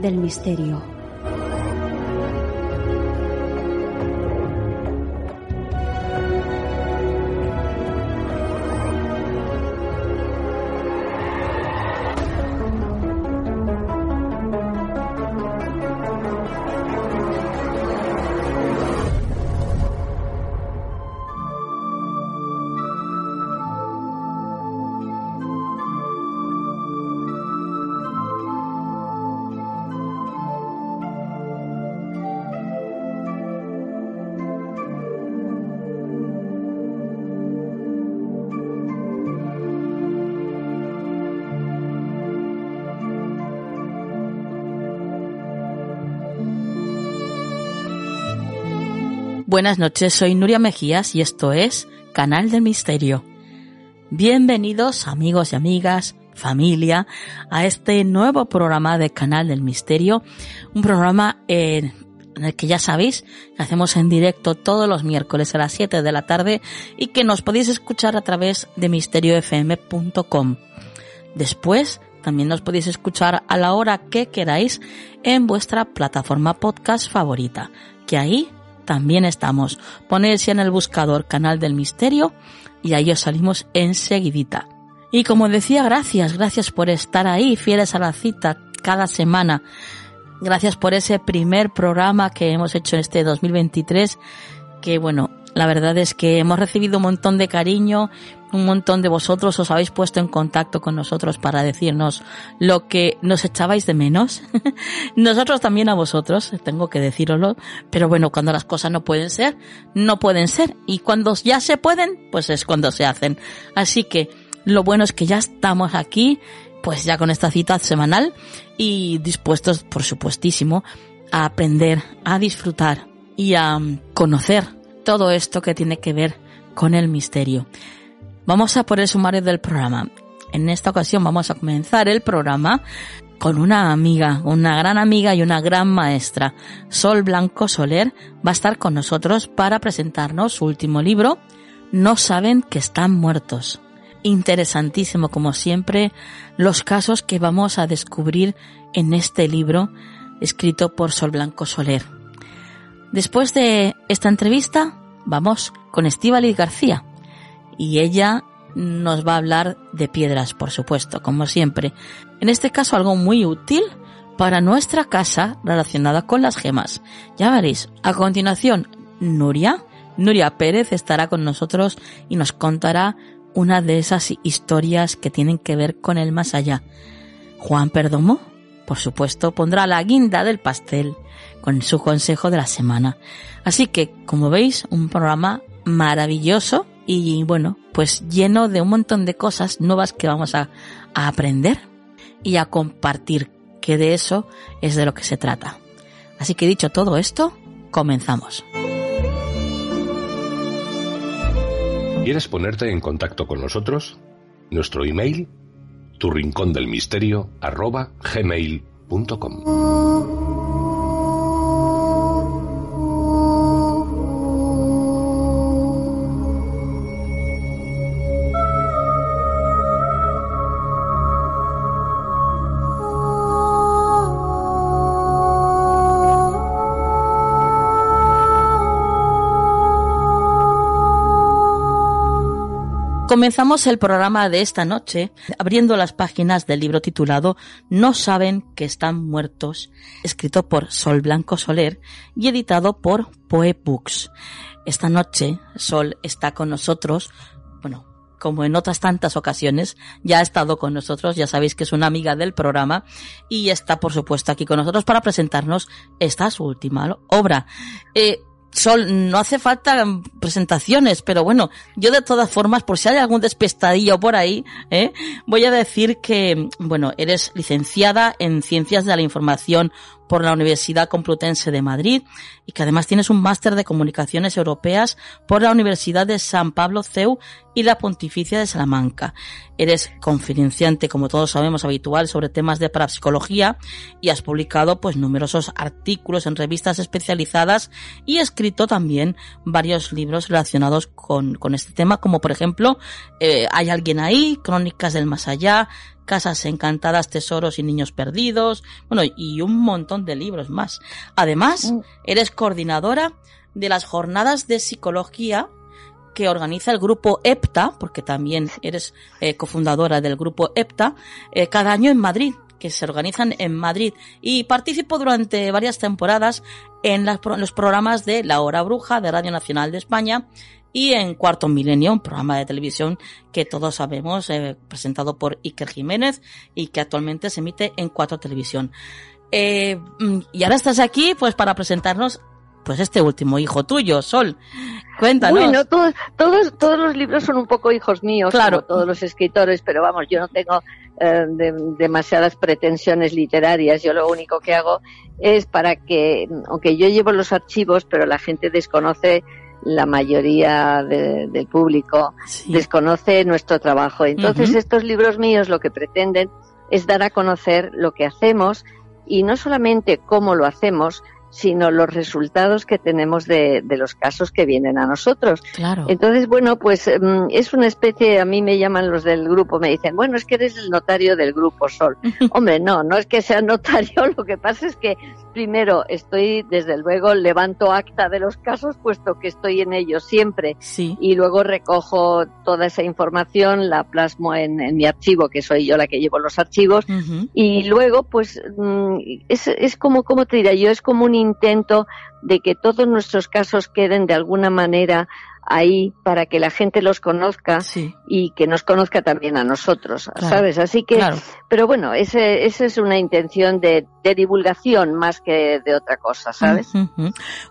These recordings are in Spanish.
del misterio. Buenas noches, soy Nuria Mejías y esto es Canal del Misterio. Bienvenidos amigos y amigas, familia, a este nuevo programa de Canal del Misterio, un programa en el que ya sabéis que hacemos en directo todos los miércoles a las 7 de la tarde y que nos podéis escuchar a través de misteriofm.com. Después también nos podéis escuchar a la hora que queráis en vuestra plataforma podcast favorita, que ahí también estamos. Ponéis en el buscador Canal del Misterio y ahí os salimos enseguidita. Y como decía, gracias, gracias por estar ahí, fieles a la cita cada semana. Gracias por ese primer programa que hemos hecho en este 2023, que bueno, la verdad es que hemos recibido un montón de cariño, un montón de vosotros os habéis puesto en contacto con nosotros para decirnos lo que nos echabais de menos. nosotros también a vosotros, tengo que deciroslo, pero bueno, cuando las cosas no pueden ser, no pueden ser. Y cuando ya se pueden, pues es cuando se hacen. Así que lo bueno es que ya estamos aquí, pues ya con esta cita semanal y dispuestos, por supuestísimo, a aprender, a disfrutar y a conocer todo esto que tiene que ver con el misterio. Vamos a por el sumario del programa. En esta ocasión vamos a comenzar el programa con una amiga, una gran amiga y una gran maestra. Sol Blanco Soler va a estar con nosotros para presentarnos su último libro, No saben que están muertos. Interesantísimo, como siempre, los casos que vamos a descubrir en este libro escrito por Sol Blanco Soler. Después de esta entrevista, vamos con Estíbaliz García y ella nos va a hablar de piedras, por supuesto, como siempre. En este caso algo muy útil para nuestra casa relacionada con las gemas. Ya veréis. A continuación, Nuria. Nuria Pérez estará con nosotros y nos contará una de esas historias que tienen que ver con el más allá. Juan Perdomo, por supuesto, pondrá la guinda del pastel con su consejo de la semana. Así que, como veis, un programa maravilloso y bueno, pues lleno de un montón de cosas nuevas que vamos a, a aprender y a compartir, que de eso es de lo que se trata. Así que dicho todo esto, comenzamos. ¿Quieres ponerte en contacto con nosotros? Nuestro email, tu rincón del misterio, arroba gmail.com. Comenzamos el programa de esta noche abriendo las páginas del libro titulado No saben que están muertos, escrito por Sol Blanco Soler y editado por Poe Books. Esta noche Sol está con nosotros, bueno, como en otras tantas ocasiones, ya ha estado con nosotros, ya sabéis que es una amiga del programa y está por supuesto aquí con nosotros para presentarnos esta su última obra. Eh, Sol, no hace falta presentaciones, pero bueno, yo de todas formas, por si hay algún despestadillo por ahí, ¿eh? voy a decir que, bueno, eres licenciada en Ciencias de la Información por la Universidad Complutense de Madrid y que además tienes un máster de Comunicaciones Europeas por la Universidad de San Pablo CEU y la Pontificia de Salamanca. Eres conferenciante, como todos sabemos, habitual sobre temas de parapsicología y has publicado pues numerosos artículos en revistas especializadas y escrito también varios libros relacionados con, con este tema, como por ejemplo eh, Hay alguien ahí, Crónicas del Más Allá, Casas Encantadas, Tesoros y Niños Perdidos, bueno, y un montón de libros más. Además, mm. eres coordinadora de las jornadas de psicología que organiza el grupo EPTA, porque también eres eh, cofundadora del grupo EPTA, eh, cada año en Madrid, que se organizan en Madrid. Y participo durante varias temporadas en los programas de La Hora Bruja de Radio Nacional de España y en Cuarto Milenio, un programa de televisión que todos sabemos, eh, presentado por Iker Jiménez y que actualmente se emite en Cuatro Televisión. Eh, mm, y ahora estás aquí pues para presentarnos pues este último hijo tuyo, Sol. Cuéntanos. Bueno, todos, todos, todos los libros son un poco hijos míos, claro. como todos los escritores, pero vamos, yo no tengo eh, demasiadas pretensiones literarias. Yo lo único que hago es para que, aunque yo llevo los archivos, pero la gente desconoce la mayoría del público desconoce nuestro trabajo. Entonces, estos libros míos lo que pretenden es dar a conocer lo que hacemos y no solamente cómo lo hacemos, sino los resultados que tenemos de, los casos que vienen a nosotros. Claro. Entonces, bueno, pues mm, es una especie, a mí me llaman los del grupo, me dicen, bueno, es que eres el notario del grupo Sol. Hombre, no, no es que sea notario, lo que pasa es que primero estoy, desde luego, levanto acta de los casos, puesto que estoy en ellos siempre. Sí. Y luego recojo toda esa información, la plasmo en, mi archivo, que soy yo la que llevo los archivos. Y luego, pues, mm, es, es como, ¿cómo te diría yo? Es como un intento de que todos nuestros casos queden de alguna manera ahí para que la gente los conozca y que nos conozca también a nosotros, ¿sabes? Así que, pero bueno, ese, esa es una intención de, divulgación más que de otra cosa, ¿sabes?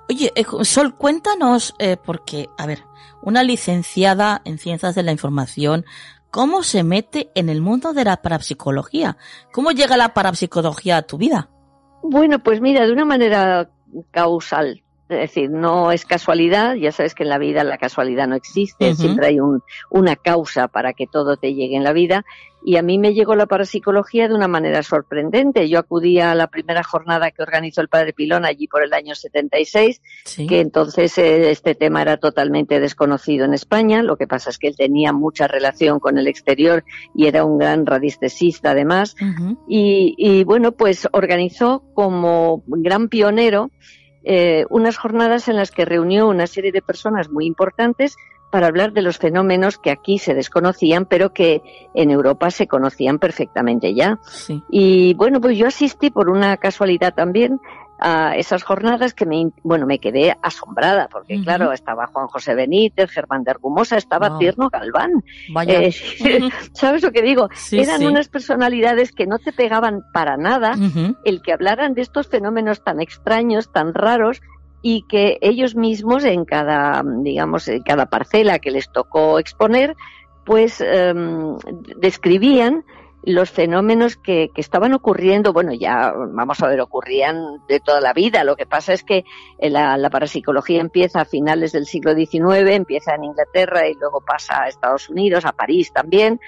Oye, eh, Sol, cuéntanos, eh, porque, a ver, una licenciada en ciencias de la información, ¿cómo se mete en el mundo de la parapsicología? ¿Cómo llega la parapsicología a tu vida? Bueno, pues mira, de una manera causal. Es decir, no es casualidad, ya sabes que en la vida la casualidad no existe, siempre hay un, una causa para que todo te llegue en la vida. Y a mí me llegó la parapsicología de una manera sorprendente. Yo acudí a la primera jornada que organizó el Padre Pilón allí por el año 76, que entonces eh, este tema era totalmente desconocido en España. Lo que pasa es que él tenía mucha relación con el exterior y era un gran radiestesista además. y, y bueno, pues organizó como gran pionero eh, unas jornadas en las que reunió una serie de personas muy importantes para hablar de los fenómenos que aquí se desconocían, pero que en Europa se conocían perfectamente ya. Y bueno, pues yo asistí por una casualidad también a esas jornadas que me, bueno, me quedé asombrada, porque claro, estaba Juan José Benítez, Germán de Argumosa, estaba Tierno Galván. Eh, ¿Sabes lo que digo? Eran unas personalidades que no te pegaban para nada el que hablaran de estos fenómenos tan extraños, tan raros, y que ellos mismos en cada, digamos, en cada parcela que les tocó exponer, pues em, describían los fenómenos que, que, estaban ocurriendo, bueno, ya vamos a ver, ocurrían de toda la vida. Lo que pasa es que la, la, parapsicología empieza a finales del siglo XIX, empieza en Inglaterra y luego pasa a Estados Unidos, a París también,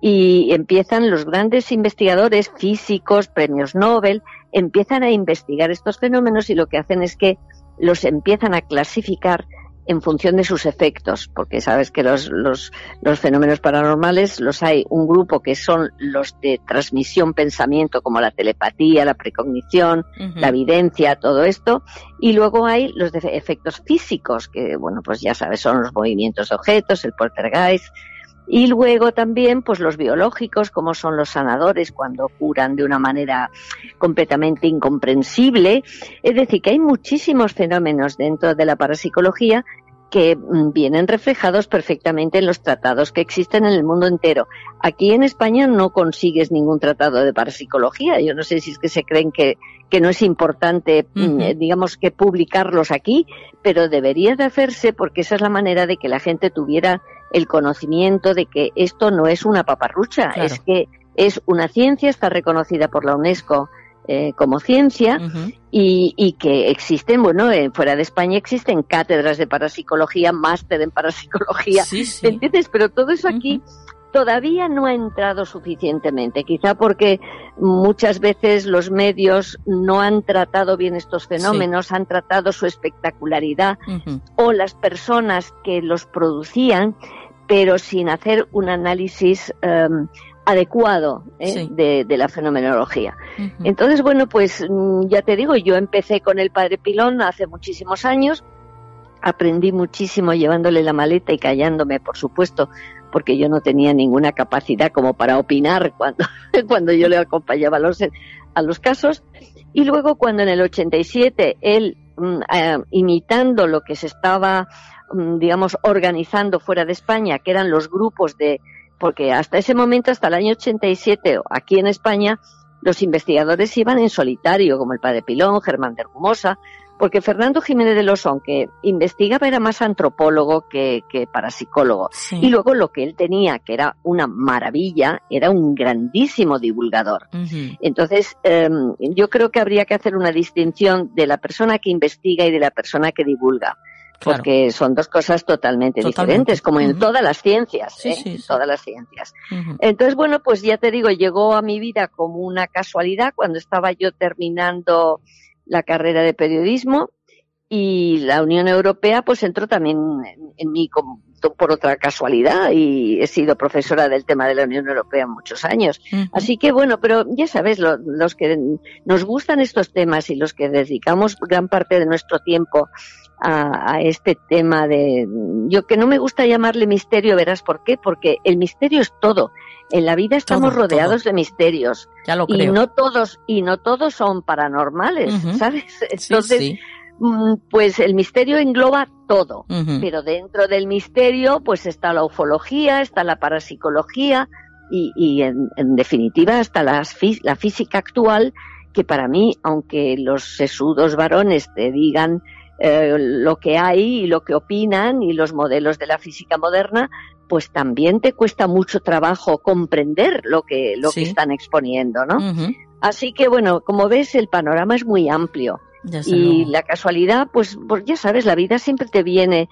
y empiezan los grandes investigadores físicos, premios Nobel, empiezan a investigar estos fenómenos y lo que hacen es que los empiezan a clasificar en función de sus efectos, porque sabes que los, los, los, fenómenos paranormales los hay un grupo que son los de transmisión pensamiento, como la telepatía, la precognición, la evidencia, todo esto, y luego hay los de efectos físicos, que bueno, pues ya sabes, son los movimientos de objetos, el poltergeist, y luego también, pues los biológicos, como son los sanadores cuando curan de una manera completamente incomprensible. Es decir, que hay muchísimos fenómenos dentro de la parapsicología que mm, vienen reflejados perfectamente en los tratados que existen en el mundo entero. Aquí en España no consigues ningún tratado de parapsicología. Yo no sé si es que se creen que, que no es importante, mm, digamos, que publicarlos aquí, pero debería de hacerse porque esa es la manera de que la gente tuviera el conocimiento de que esto no es una paparrucha, es que es una ciencia, está reconocida por la UNESCO eh, como ciencia y, que existen, bueno, eh, fuera de España existen cátedras de parapsicología, máster en parapsicología, ¿entiendes? Pero todo eso aquí todavía no ha entrado suficientemente, quizá porque muchas veces los medios no han tratado bien estos fenómenos, han tratado su espectacularidad o las personas que los producían pero sin hacer un análisis em, adecuado ¿eh? de, la fenomenología. Entonces, bueno, pues mm, ya te digo, yo empecé con el padre Pilón hace muchísimos años, aprendí muchísimo llevándole la maleta y callándome, por supuesto, porque yo no tenía ninguna capacidad como para opinar cuando, cuando yo le acompañaba a los, a los casos. Y luego cuando en el 87 él, mm, eh, imitando lo que se estaba digamos, organizando fuera de España, que eran los grupos de, porque hasta ese momento, hasta el año 87, aquí en España, los investigadores iban en solitario, como el padre Pilón, Germán de porque Fernando Jiménez de Losón, que investigaba, era más antropólogo que, que parapsicólogo. Y luego lo que él tenía, que era una maravilla, era un grandísimo divulgador. Entonces, em, yo creo que habría que hacer una distinción de la persona que investiga y de la persona que divulga porque son dos cosas totalmente, diferentes, como en todas las ciencias, ¿eh? todas las ciencias. Entonces, bueno, pues ya te digo, llegó a mi vida como una casualidad cuando estaba yo terminando la carrera de periodismo y la Unión Europea pues entró también en, mí por otra casualidad y he sido profesora del tema de la Unión Europea muchos años. Así que bueno, pero ya sabes, los que nos gustan estos temas y los que dedicamos gran parte de nuestro tiempo a, este tema de yo que no me gusta llamarle misterio, verás por qué, porque el misterio es todo. En la vida estamos rodeados de misterios. Ya lo y no todos y no todos son paranormales, ¿sabes? Entonces, mm, pues el misterio engloba todo, pero dentro del misterio pues está la ufología, está la parapsicología y, y en, en, definitiva hasta las, la física actual que para mí, aunque los sesudos varones te digan eh, lo que hay y lo que opinan y los modelos de la física moderna, pues también te cuesta mucho trabajo comprender lo que, lo que están exponiendo, ¿no? Así que bueno, como ves, el panorama es muy amplio y la casualidad, pues, pues, ya sabes, la vida siempre te viene.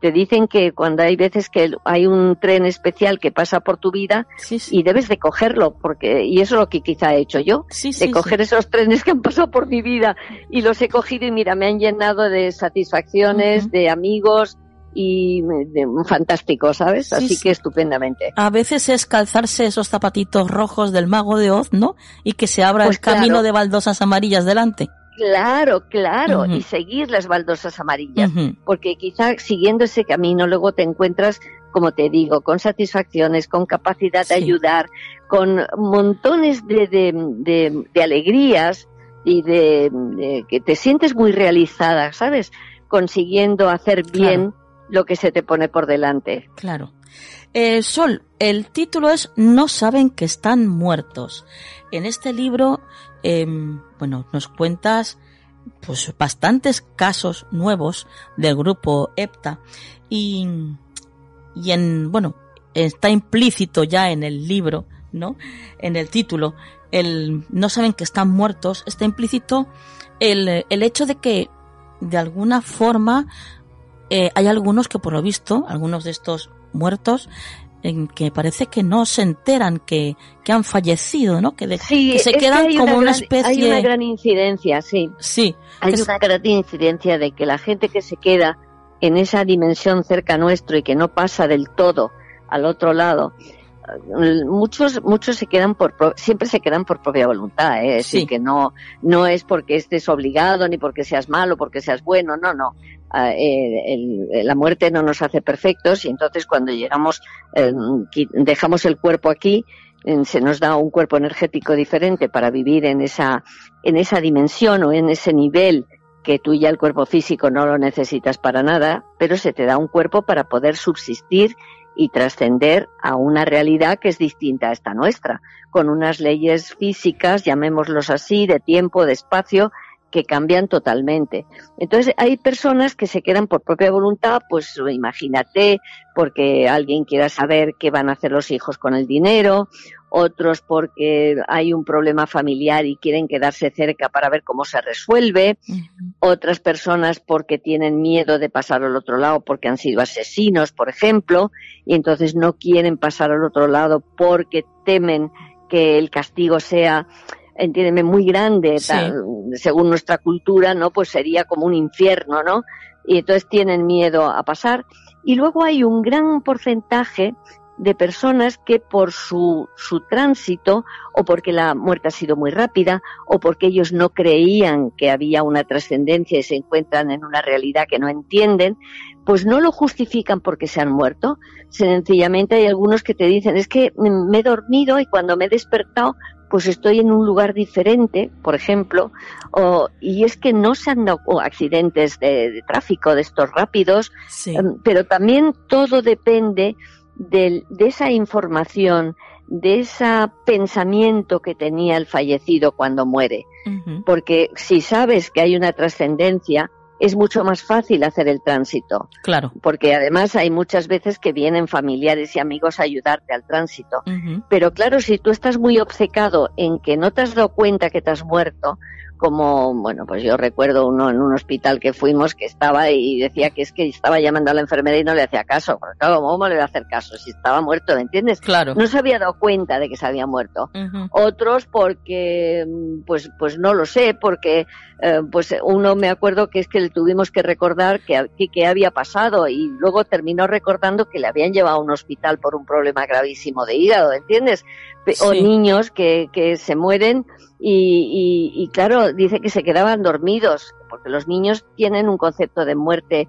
Te dicen que cuando hay veces que hay un tren especial que pasa por tu vida y debes de cogerlo, porque y eso es lo que quizá he hecho yo, de coger esos trenes que han pasado por mi vida y los he cogido y mira, me han llenado de satisfacciones, de amigos, y de, fantástico, ¿sabes? Así que estupendamente. A veces es calzarse esos zapatitos rojos del mago de Oz, ¿no? Y que se abra pues el camino de baldosas amarillas delante. Claro, claro, y seguir las baldosas amarillas, porque quizá siguiendo ese camino luego te encuentras, como te digo, con satisfacciones, con capacidad de ayudar, con montones de, de, de, alegrías y de, que te sientes muy realizada, ¿sabes? Consiguiendo hacer bien lo que se te pone por delante. Claro. Eh, Sol, el título es No saben que están muertos. En este libro Em, bueno, nos cuentas pues bastantes casos nuevos del grupo EPTA y, y en, bueno, está implícito ya en el libro ¿no? En el título, el no saben que están muertos, está implícito el, el hecho de que de alguna forma eh, hay algunos que por lo visto, algunos de estos muertos, en que parece que no se enteran que, que han fallecido, ¿no? Que, se quedan como una, especie. Hay una gran incidencia, sí. Sí. Hay una gran incidencia de que la gente que se queda en esa dimensión cerca nuestro y que no pasa del todo al otro lado, muchos muchos se quedan por siempre se quedan por propia voluntad ¿eh? es decir que no no es porque estés obligado ni porque seas malo porque seas bueno no no ah, eh, la muerte no nos hace perfectos y entonces cuando llegamos eh, dejamos el cuerpo aquí se nos da un cuerpo energético diferente para vivir en esa en esa dimensión o en ese nivel que tú ya el cuerpo físico no lo necesitas para nada, pero se te da un cuerpo para poder subsistir y trascender a una realidad que es distinta a esta nuestra, con unas leyes físicas, llamémoslos así, de tiempo, de espacio, que cambian totalmente. Entonces hay personas que se quedan por propia voluntad, pues imagínate, porque alguien quiera saber qué van a hacer los hijos con el dinero, otros porque hay un problema familiar y quieren quedarse cerca para ver cómo se resuelve, otras personas porque tienen miedo de pasar al otro lado porque han sido asesinos, por ejemplo, y entonces no quieren pasar al otro lado porque temen que el castigo sea entiéndeme, muy grande, según nuestra cultura, ¿no? Pues sería como un infierno, ¿no? Y entonces tienen miedo a pasar. Y luego hay un gran porcentaje de personas que por su, su tránsito o porque la muerte ha sido muy rápida o porque ellos no creían que había una trascendencia y se encuentran en una realidad que no entienden, pues no lo justifican porque se han muerto. Sencillamente hay algunos que te dicen, es que me he dormido y cuando me he despertado pues estoy en un lugar diferente, por ejemplo, o, y es que no se han dado accidentes de, tráfico de estos rápidos, em, pero también todo depende de, esa información, de ese pensamiento que tenía el fallecido cuando muere. Porque si sabes que hay una trascendencia, es mucho más fácil hacer el tránsito. Claro. Porque además hay muchas veces que vienen familiares y amigos a ayudarte al tránsito. Pero claro, si tú estás muy obcecado en que no te has dado cuenta que te has muerto, como, bueno, pues yo recuerdo uno en un hospital que fuimos que estaba y decía que es que estaba llamando a la enfermera y no le hacía caso. Porque claro, ¿cómo le voy a hacer caso si estaba muerto, ¿me entiendes? Claro. No se había dado cuenta de que se había muerto. Otros porque, pues, pues no lo sé, porque, eh, pues uno me acuerdo que es que le tuvimos que recordar que, que, había pasado y luego terminó recordando que le habían llevado a un hospital por un problema gravísimo de hígado, ¿entiendes? O niños que, que se mueren y, y, claro, dice que se quedaban dormidos, porque los niños tienen un concepto de muerte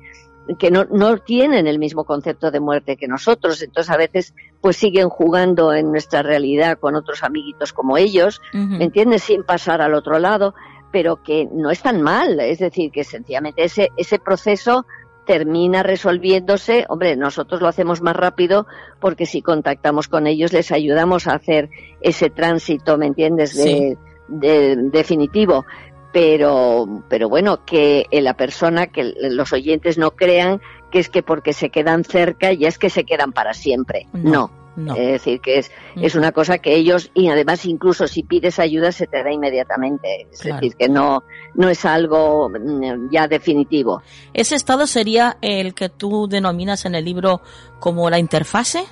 que no, no tienen el mismo concepto de muerte que nosotros, entonces a veces pues siguen jugando en nuestra realidad con otros amiguitos como ellos, ¿me entiendes? Sin pasar al otro lado, pero que no es tan mal, es decir, que sencillamente ese, ese proceso termina resolviéndose, hombre, nosotros lo hacemos más rápido porque si contactamos con ellos les ayudamos a hacer ese tránsito, ¿me entiendes? De, de, definitivo. Pero, pero bueno, que la persona, que los oyentes no crean que es que porque se quedan cerca ya es que se quedan para siempre. No. no. Es decir, que es, es una cosa que ellos, y además incluso si pides ayuda se te da inmediatamente. Es decir, que no, no es algo mm, ya definitivo. ¿Ese estado sería el que tú denominas en el libro como la interfase?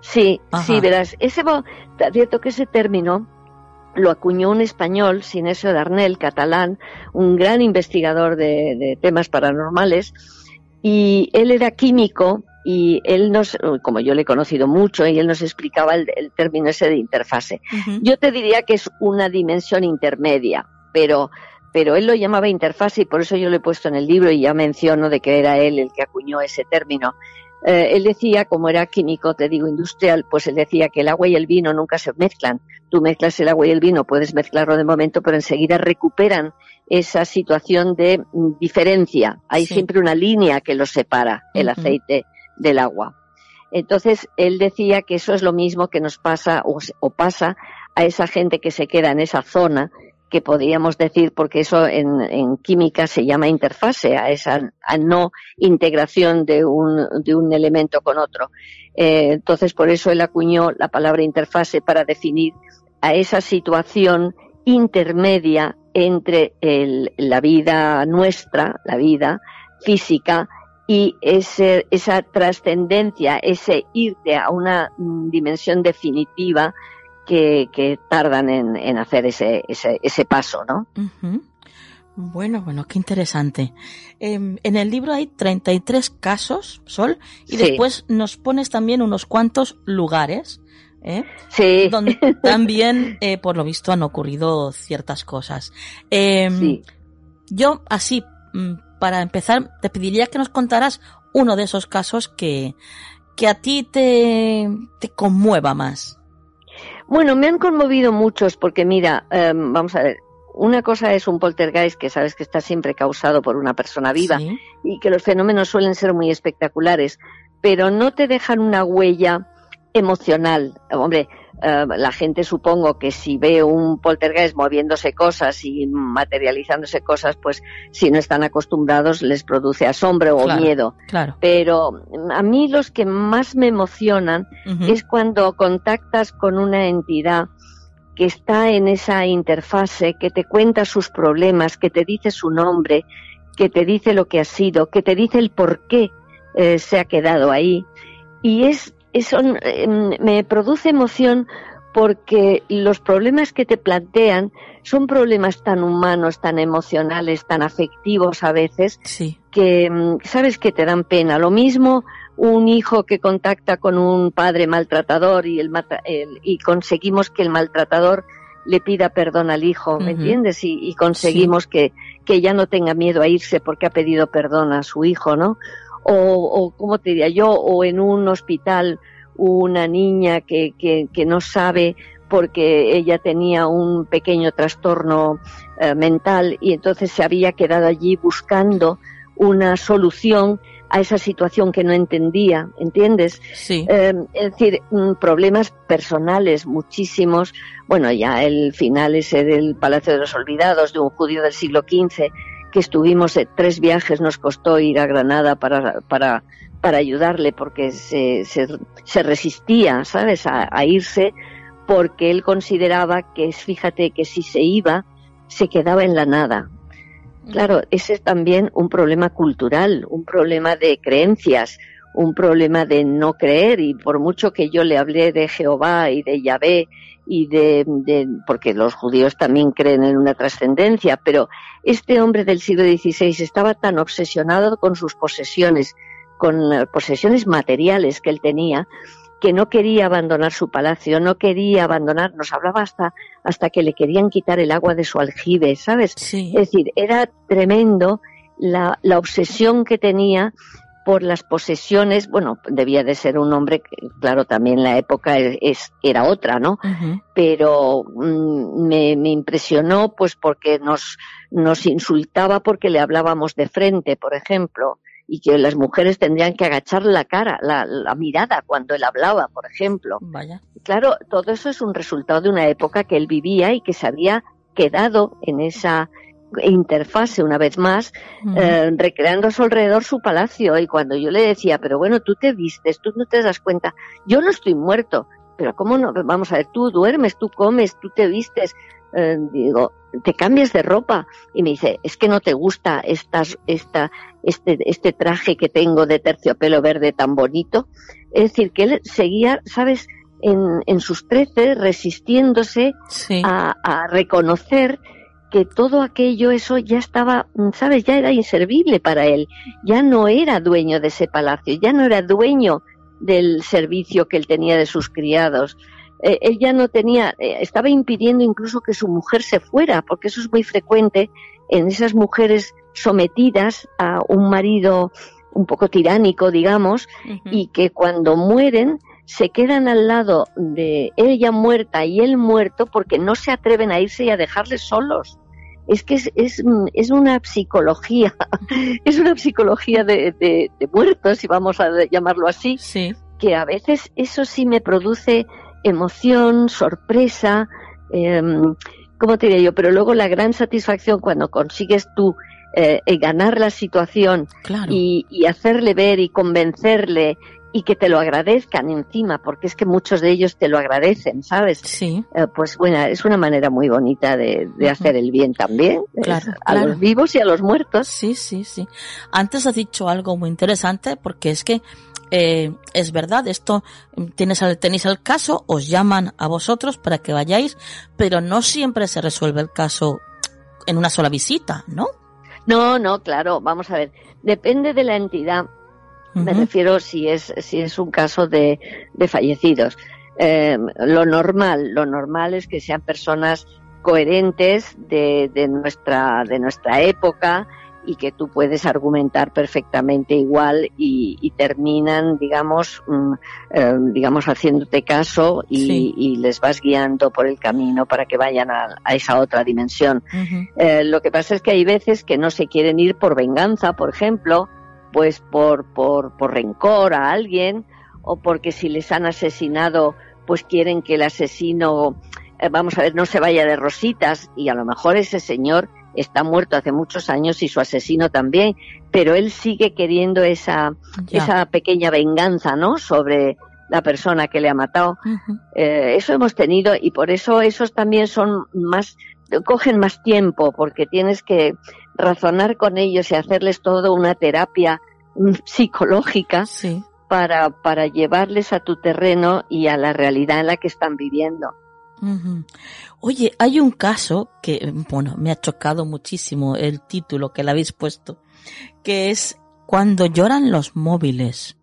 Sí, sí, verás. Ese, cierto que ese término lo acuñó un español, Sinesio Darnell, catalán, un gran investigador de, temas paranormales, y él era químico y él nos, como yo le he conocido mucho, y él nos explicaba el, término ese de interfase. Yo te diría que es una dimensión intermedia, pero, pero él lo llamaba interfase y por eso yo lo he puesto en el libro y ya menciono de que era él el que acuñó ese término. Eh, él decía, como era químico, te digo industrial, pues él decía que el agua y el vino nunca se mezclan. Tú mezclas el agua y el vino, puedes mezclarlo de momento, pero enseguida recuperan esa situación de mm, diferencia. Hay siempre una línea que los separa, el aceite del agua. Entonces, él decía que eso es lo mismo que nos pasa o pasa a esa gente que se queda en esa zona que podríamos decir, porque eso en, química se llama interfase, a esa no integración de un, de un elemento con otro. Eh, entonces, por eso él acuñó la palabra interfase para definir a esa situación intermedia entre la vida nuestra, la vida física, y ese, esa trascendencia, ese irte a una dimensión definitiva que, tardan en, hacer ese, ese, paso, ¿no? Bueno, bueno, qué interesante. Em, en el libro hay 33 casos, Sol, y después nos pones también unos cuantos lugares. ¿eh? Sí. Donde también, eh, por lo visto, han ocurrido ciertas cosas. Em, sí. Yo, así, mm, para empezar, te pediría que nos contaras uno de esos casos que, que a ti te, te conmueva más. Bueno, me han conmovido muchos porque mira, em, vamos a ver, una cosa es un poltergeist que sabes que está siempre causado por una persona viva y que los fenómenos suelen ser muy espectaculares, pero no te dejan una huella emocional. Hombre, eh, la gente supongo que si ve un poltergeist moviéndose cosas y materializándose cosas, pues si no están acostumbrados les produce asombro o miedo. Claro. Pero a mí los que más me emocionan es cuando contactas con una entidad que está en esa interfase, que te cuenta sus problemas, que te dice su nombre, que te dice lo que ha sido, que te dice el por qué eh, se ha quedado ahí. Y es eso em, me produce emoción porque los problemas que te plantean son problemas tan humanos, tan emocionales, tan afectivos a veces, que em, sabes que te dan pena. Lo mismo un hijo que contacta con un padre maltratador y, el, y conseguimos que el maltratador le pida perdón al hijo, ¿me entiendes? Y, conseguimos que, que ya no tenga miedo a irse porque ha pedido perdón a su hijo, ¿no? O, o ¿cómo te diría yo? O en un hospital una niña que, que, que no sabe porque ella tenía un pequeño trastorno eh, mental y entonces se había quedado allí buscando una solución a esa situación que no entendía, ¿entiendes? Sí. Em, es decir, mm, problemas personales muchísimos. Bueno, ya el final ese del Palacio de los Olvidados de un judío del siglo XV que estuvimos tres viajes, nos costó ir a Granada para, para, para ayudarle porque se, se, resistía, ¿sabes?, a, a, irse porque él consideraba que, fíjate, que si se iba, se quedaba en la nada. Claro, ese es también un problema cultural, un problema de creencias, un problema de no creer y por mucho que yo le hablé de Jehová y de Yahvé y de, porque los judíos también creen en una trascendencia, pero este hombre del siglo XVI estaba tan obsesionado con sus posesiones, con posesiones materiales que él tenía, que no quería abandonar su palacio, no quería abandonar, nos hablaba hasta, hasta que le querían quitar el agua de su aljibe, ¿sabes? Es decir, era tremendo la, la obsesión que tenía por las posesiones, bueno, debía de ser un hombre, claro, también la época es, era otra, ¿no? Pero mm, me, me, impresionó, pues, porque nos, nos insultaba porque le hablábamos de frente, por ejemplo, y que las mujeres tendrían que agachar la cara, la, la mirada cuando él hablaba, por ejemplo. Vaya. Claro, todo eso es un resultado de una época que él vivía y que se había quedado en esa interfase una vez más, eh, recreando a su alrededor su palacio. Y cuando yo le decía, pero bueno, tú te vistes, tú no te das cuenta, yo no estoy muerto, pero ¿cómo no? Vamos a ver, tú duermes, tú comes, tú te vistes. Eh, digo, te cambias de ropa. Y me dice, es que no te gusta estas, esta, este, este traje que tengo de terciopelo verde tan bonito. Es decir, que él seguía, ¿sabes? En, en sus trece, resistiéndose a, a reconocer que todo aquello, eso ya estaba, ¿sabes? Ya era inservible para él. Ya no era dueño de ese palacio, ya no era dueño del servicio que él tenía de sus criados. Eh, él ya no tenía, eh, estaba impidiendo incluso que su mujer se fuera, porque eso es muy frecuente en esas mujeres sometidas a un marido un poco tiránico, digamos, y que cuando mueren se quedan al lado de ella muerta y él muerto porque no se atreven a irse y a dejarles solos es que es, es, una psicología, es una psicología de, de, muertos, si vamos a llamarlo así, que a veces eso sí me produce emoción, sorpresa, eh, ¿cómo te diría yo? Pero luego la gran satisfacción cuando consigues tú eh, ganar la situación y, y, hacerle ver y convencerle y que te lo agradezcan encima, porque es que muchos de ellos te lo agradecen, ¿sabes? Sí. Eh, pues bueno, es una manera muy bonita de, de hacer el bien también, Claro, a claro. los vivos y a los muertos. Sí, sí, sí. Antes has dicho algo muy interesante porque es que eh, es verdad, esto tienes al- tenéis el caso, os llaman a vosotros para que vayáis, pero no siempre se resuelve el caso en una sola visita, ¿no? No, no, claro, vamos a ver, depende de la entidad, me refiero si es, si es un caso de, de fallecidos. Eh, lo normal, lo normal es que sean personas coherentes de, de nuestra, de nuestra época y que tú puedes argumentar perfectamente igual y, y terminan, digamos, mm, eh, digamos, haciéndote caso y, Sí. y les vas guiando por el camino para que vayan a, a esa otra dimensión. Eh, lo que pasa es que hay veces que no se quieren ir por venganza, por ejemplo, pues por, por, por rencor a alguien, o porque si les han asesinado, pues quieren que el asesino, eh, vamos a ver, no se vaya de rositas, y a lo mejor ese señor está muerto hace muchos años y su asesino también, pero él sigue queriendo esa, Ya. esa pequeña venganza, ¿no? Sobre la persona que le ha matado. Eh, eso hemos tenido y por eso esos también son más, cogen más tiempo porque tienes que razonar con ellos y hacerles toda una terapia mm, psicológica Sí. para, para llevarles a tu terreno y a la realidad en la que están viviendo. Oye, hay un caso que, bueno, me ha chocado muchísimo el título que le habéis puesto, que es Cuando lloran los móviles.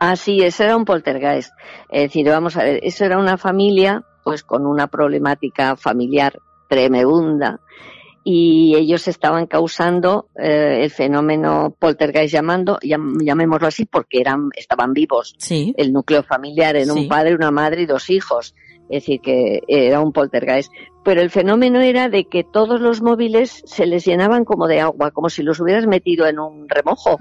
Ah, sí, eso era un poltergeist. Es decir, vamos a ver, eso era una familia, pues con una problemática familiar tremenda, y ellos estaban causando eh, el fenómeno poltergeist llamando, llam- llamémoslo así, porque eran, estaban vivos. Sí. El núcleo familiar en Sí. un padre, una madre y dos hijos. Es decir, que era un poltergeist. Pero el fenómeno era de que todos los móviles se les llenaban como de agua, como si los hubieras metido en un remojo.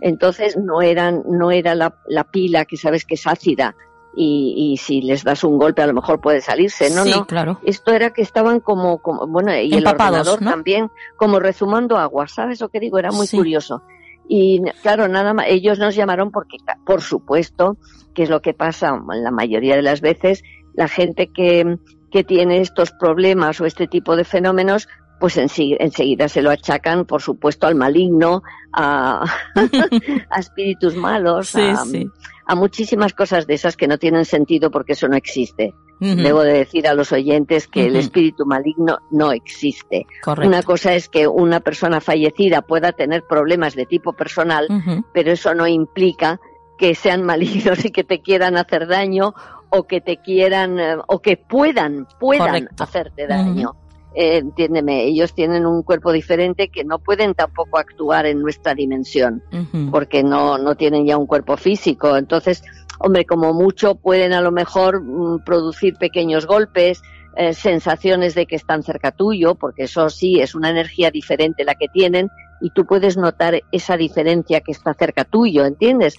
Entonces no eran, no era la, la pila que sabes que es ácida y, y si les das un golpe a lo mejor puede salirse. No, sí, no. claro. Esto era que estaban como, como bueno, y el ordenador ¿no? también, como rezumando agua, ¿sabes lo que digo? Era muy Sí. curioso. Y claro, nada más, ellos nos llamaron porque, por supuesto, que es lo que pasa la mayoría de las veces, la gente que, que tiene estos problemas o este tipo de fenómenos, pues enseguida se lo achacan, por supuesto, al maligno, a, a espíritus malos, Sí, a, sí. A muchísimas cosas de esas que no tienen sentido porque eso no existe. Debo de decir a los oyentes que el espíritu maligno no existe. Correcto. Una cosa es que una persona fallecida pueda tener problemas de tipo personal, pero eso no implica que sean malignos y que te quieran hacer daño o que te quieran eh, o que puedan puedan Correcto. hacerte daño. Eh, entiéndeme, ellos tienen un cuerpo diferente que no pueden tampoco actuar en nuestra dimensión porque no, no tienen ya un cuerpo físico. Entonces, hombre, como mucho pueden a lo mejor mm, producir pequeños golpes, eh, sensaciones de que están cerca tuyo, porque eso sí es una energía diferente la que tienen y tú puedes notar esa diferencia que está cerca tuyo, ¿entiendes?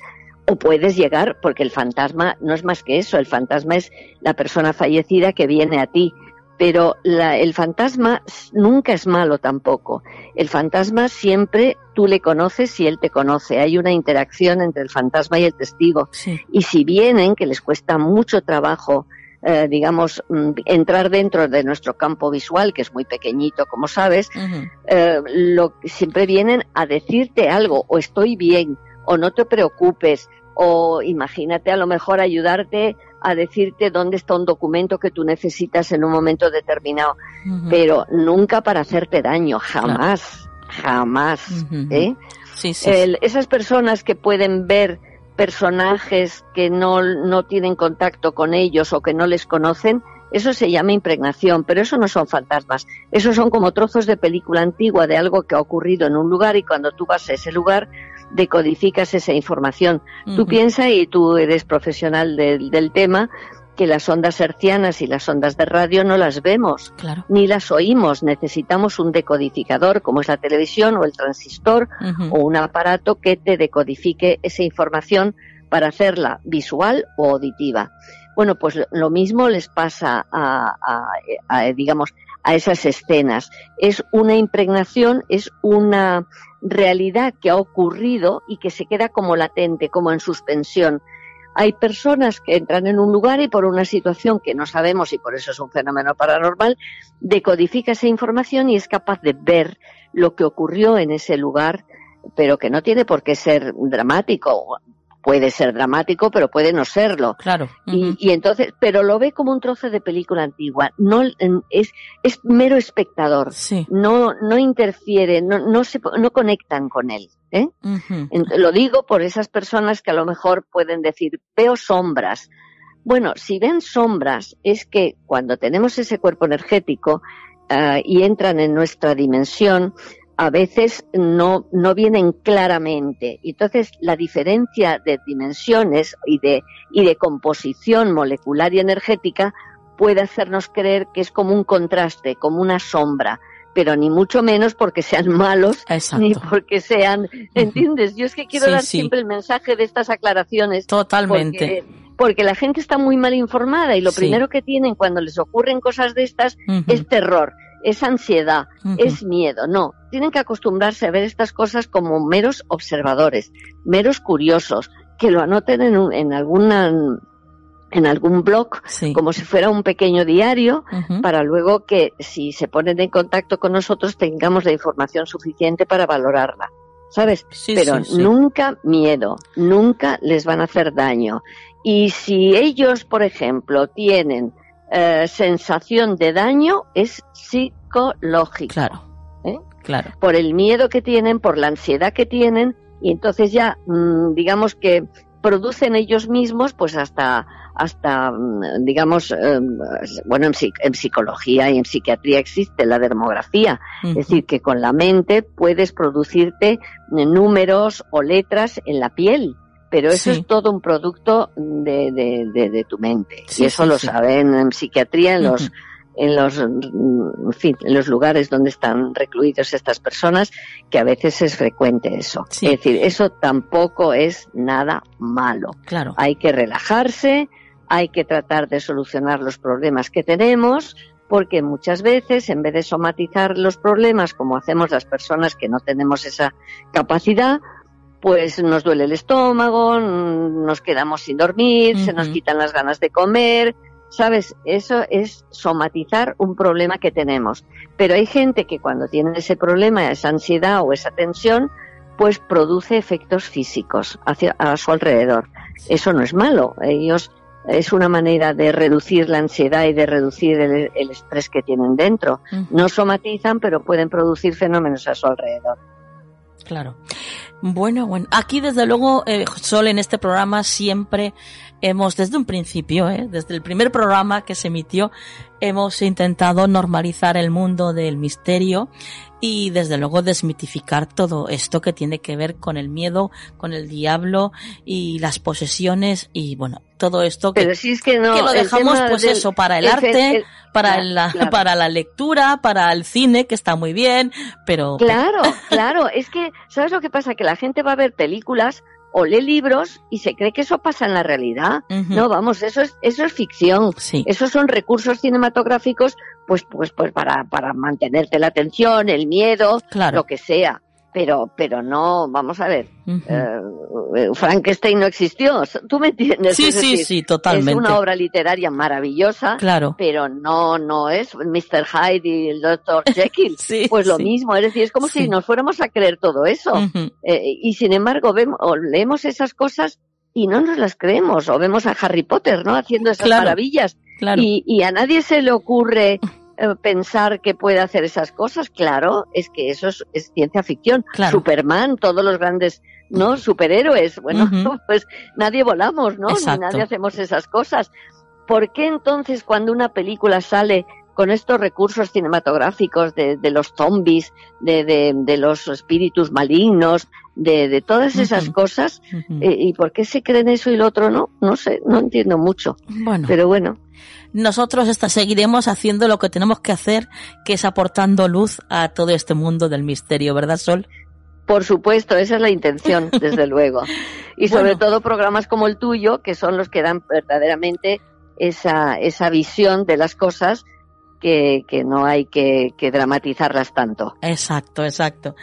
O puedes llegar, porque el fantasma no es más que eso, el fantasma es la persona fallecida que viene a ti. Pero la- el fantasma nunca es malo tampoco. El fantasma siempre tú le conoces y él te conoce. Hay una interacción entre el fantasma y el testigo. Sí. Y si vienen, que les cuesta mucho trabajo, eh, digamos, mm, entrar dentro de nuestro campo visual, que es muy pequeñito, como sabes, eh, lo, siempre vienen a decirte algo, o estoy bien, o no te preocupes, o imagínate a lo mejor ayudarte a decirte dónde está un documento que tú necesitas en un momento determinado, pero nunca para hacerte daño, jamás, jamás. ¿eh? Sí, sí. El- esas personas que pueden ver personajes que no, no tienen contacto con ellos o que no les conocen, eso se llama impregnación, pero eso no son fantasmas. Eso son como trozos de película antigua de algo que ha ocurrido en un lugar y cuando tú vas a ese lugar decodificas esa información. Tú piensas, y tú eres profesional del, del tema, que las ondas hercianas y las ondas de radio no las vemos Claro. ni las oímos. Necesitamos un decodificador como es la televisión o el transistor o un aparato que te decodifique esa información para hacerla visual o auditiva. Bueno, pues lo- lo mismo les pasa a, a- a, digamos, a esas escenas. Es una impregnación, es una realidad que ha ocurrido y que se queda como latente, como en suspensión. Hay personas que entran en un lugar y por una situación que no sabemos y por eso es un fenómeno paranormal, decodifica esa información y es capaz de ver lo que ocurrió en ese lugar, pero que no tiene por qué ser dramático puede ser dramático, pero puede no serlo. Claro. y, entonces, pero lo ve como un trozo de película antigua. No es, es mero espectador. Sí. No, no interfiere, no, no se, no conectan con él. ¿eh? Lo digo por esas personas que a lo mejor pueden decir, veo sombras. Bueno, si ven sombras, es que cuando tenemos ese cuerpo energético uh, y entran en nuestra dimensión, a veces no, no vienen claramente. Entonces, la diferencia de dimensiones y de, y de composición molecular y energética puede hacernos creer que es como un contraste, como una sombra, pero ni mucho menos porque sean malos, ni porque sean, ¿entiendes? Yo es que quiero dar siempre el mensaje de estas aclaraciones. Totalmente. Porque, la gente está muy mal informada y lo primero que tienen cuando les ocurren cosas de estas es terror es ansiedad, es miedo. No, tienen que acostumbrarse a ver estas cosas como meros observadores, meros curiosos, que lo anoten en, en alguna en algún blog, como si fuera un pequeño diario, para luego que si se ponen en contacto con nosotros tengamos la información suficiente para valorarla. ¿Sabes? Pero nunca miedo, nunca les van a hacer daño. Y si ellos, por ejemplo, tienen eh, sensación de daño es psicológica. Claro. ¿eh? Claro. Por el miedo que tienen, por la ansiedad que tienen, y entonces ya, mm, digamos que producen ellos mismos, pues hasta, hasta, mm, digamos, em, bueno, en, psicología y en psiquiatría existe la dermografía, es decir, que con la mente puedes producirte números o letras en la piel pero eso es todo un producto de, de, tu mente. y eso lo saben en psiquiatría, en los, en los, en fin, en los lugares donde están recluidos estas personas, que a veces es frecuente eso. Es decir, eso tampoco es nada malo. Claro. Hay que relajarse, hay que tratar de solucionar los problemas que tenemos, porque muchas veces, en vez de somatizar los problemas como hacemos las personas que no tenemos esa capacidad, pues nos duele el estómago, nos quedamos sin dormir, se nos quitan las ganas de comer, ¿sabes? Eso es somatizar un problema que tenemos. Pero hay gente que cuando tiene ese problema, esa ansiedad o esa tensión, pues produce efectos físicos hacia, a su alrededor. Eso no es malo. Ellos es una manera de reducir la ansiedad y de reducir el, estrés que tienen dentro. No somatizan, pero pueden producir fenómenos a su alrededor. Claro. Bueno, bueno. Aquí desde luego, eh, Sol, en este programa siempre hemos, desde un principio, eh, desde el primer programa que se emitió, hemos intentado normalizar el mundo del misterio y desde luego desmitificar todo esto que tiene que ver con el miedo, con el diablo y las posesiones y bueno, todo esto que, que, lo dejamos pues eso para el, arte, para la para la lectura, para el cine que está muy bien, pero Claro, claro, es que ¿sabes lo que pasa? Que la gente va a ver películas o lee libros y se cree que eso pasa en la realidad. No, vamos, eso es, eso es ficción. Sí. Esos son recursos cinematográficos pues, pues, pues para, para mantenerte la atención, el miedo, lo que sea. Pero, pero no, vamos a ver, eh, Frankenstein no existió, ¿tú me entiendes? Sí, sí, sí, totalmente. Es una obra literaria maravillosa, claro. pero no, no es Mr. Hyde y el Dr. Jekyll. sí, pues lo mismo, es decir, es como si nos fuéramos a creer todo eso. Eh, y sin embargo, vemos, o leemos esas cosas y no nos las creemos, o vemos a Harry Potter, ¿no? Haciendo esas maravillas y, a nadie se le ocurre eh, pensar que puede hacer esas cosas. Claro, es que eso es, ciencia ficción. Superman, todos los grandes no superhéroes. Bueno, pues nadie volamos, ¿no? Ni nadie hacemos esas cosas. ¿Por qué entonces cuando una película sale con estos recursos cinematográficos de, los zombies, de, los espíritus malignos, de, todas esas cosas, eh, ¿y por qué se creen eso y lo otro no? No sé, no entiendo mucho. Bueno. Pero bueno. Nosotros esta, seguiremos haciendo lo que tenemos que hacer, que es aportando luz a todo este mundo del misterio, ¿verdad, Sol? Por supuesto, esa es la intención, desde luego. Y sobre todo programas como el tuyo, que son los que dan verdaderamente esa, esa visión de las cosas que, no hay que, que, dramatizarlas tanto. Exacto, exacto.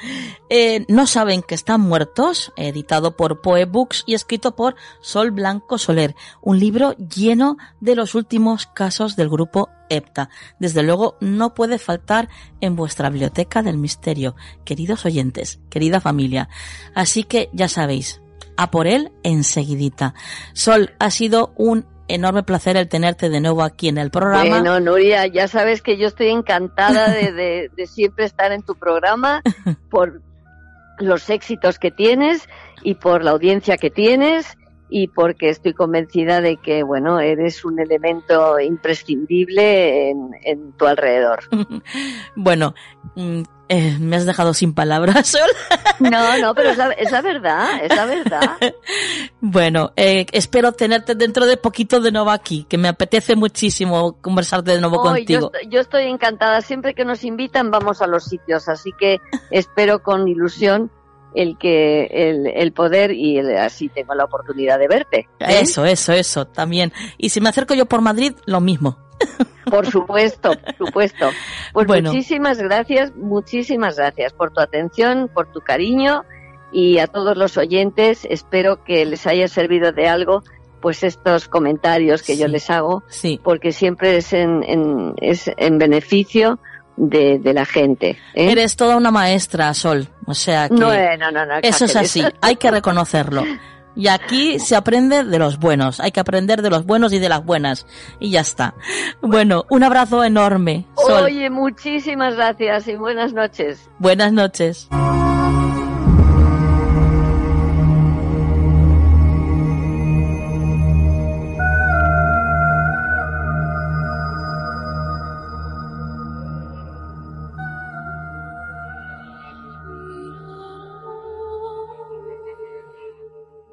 Eh, no saben que están muertos, editado por Poe Books y escrito por Sol Blanco Soler, un libro lleno de los últimos casos del grupo EPTA. Desde luego no puede faltar en vuestra biblioteca del misterio, queridos oyentes, querida familia. Así que ya sabéis, a por él enseguidita. Sol, ha sido un enorme placer el tenerte de nuevo aquí en el programa. Bueno, Nuria, ya sabes que yo estoy encantada de, de, siempre estar en tu programa por los éxitos que tienes y por la audiencia que tienes y porque estoy convencida de que, bueno, eres un elemento imprescindible en, en tu alrededor. bueno, mm, eh, me has dejado sin palabras, Sol. No, no, pero es la, verdad, es la verdad. Bueno, eh, espero tenerte dentro de poquito de nuevo aquí, que me apetece muchísimo conversar de nuevo contigo. Yo, yo estoy encantada, siempre que nos invitan vamos a los sitios, así que espero con ilusión el que el, el poder y así tengo la oportunidad de verte. ¿eh? Eso, eso, eso, también. Y si me acerco yo por Madrid, lo mismo. Por supuesto, por supuesto. Pues muchísimas gracias, muchísimas gracias por tu atención, por tu cariño y a todos los oyentes. Espero que les haya servido de algo pues estos comentarios que yo les hago, sí. porque siempre es en, en, es en beneficio de, de la gente. ¿eh? Eres toda una maestra, Sol. O sea que no, no, no, eso es así, hay que reconocerlo. Y aquí se aprende de los buenos, hay que aprender de los buenos y de las buenas. Y ya está. Bueno, un abrazo enorme. Oye, muchísimas gracias y buenas noches. Buenas noches.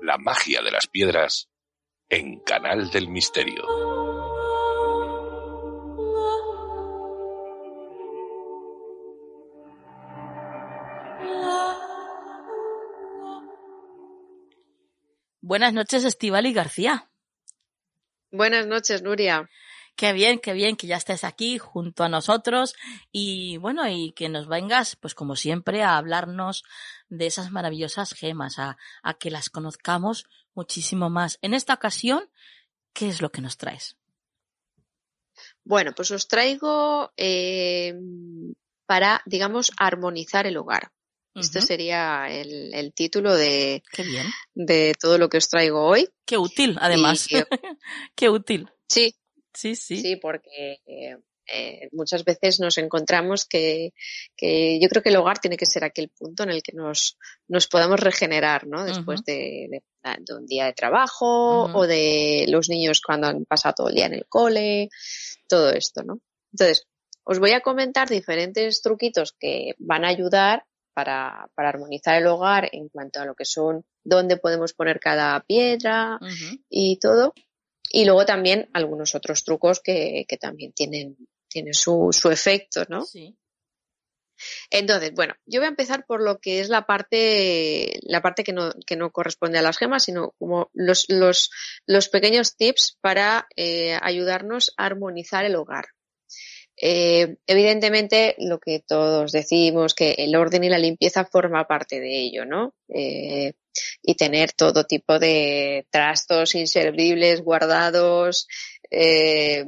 La magia de las piedras en Canal del Misterio. Buenas noches, Estivali García. Buenas noches, Nuria. Qué bien, qué bien que ya estés aquí junto a nosotros y bueno, y que nos vengas, pues como siempre, a hablarnos de esas maravillosas gemas, a, a que las conozcamos muchísimo más. En esta ocasión, ¿qué es lo que nos traes? Bueno, pues os traigo eh, para, digamos, armonizar el hogar. Este sería el, el título de, Qué bien. de todo lo que os traigo hoy. Qué útil, además. Y- Qué útil. Sí, Sí, sí. Sí, porque eh, muchas veces nos encontramos que, que yo creo que el hogar tiene que ser aquel punto en el que nos, nos podamos regenerar, ¿no? Después Ujú. de, de- de un día de trabajo o de los niños cuando han pasado todo el día en el cole, todo esto, ¿no? Entonces, os voy a comentar diferentes truquitos que van a ayudar para, para armonizar el hogar en cuanto a lo que son dónde podemos poner cada piedra, y todo. Y luego también algunos otros trucos que, que también tienen, tienen su, su efecto, ¿no? Sí. Entonces, bueno, yo voy a empezar por lo que es la parte, la parte que no, que no corresponde a las gemas, sino como los, los, los pequeños tips para eh, ayudarnos a armonizar el hogar. Eh, evidentemente, lo que todos decimos, que el orden y la limpieza forma parte de ello, ¿no? Eh, y tener todo tipo de trastos inservibles guardados, eh,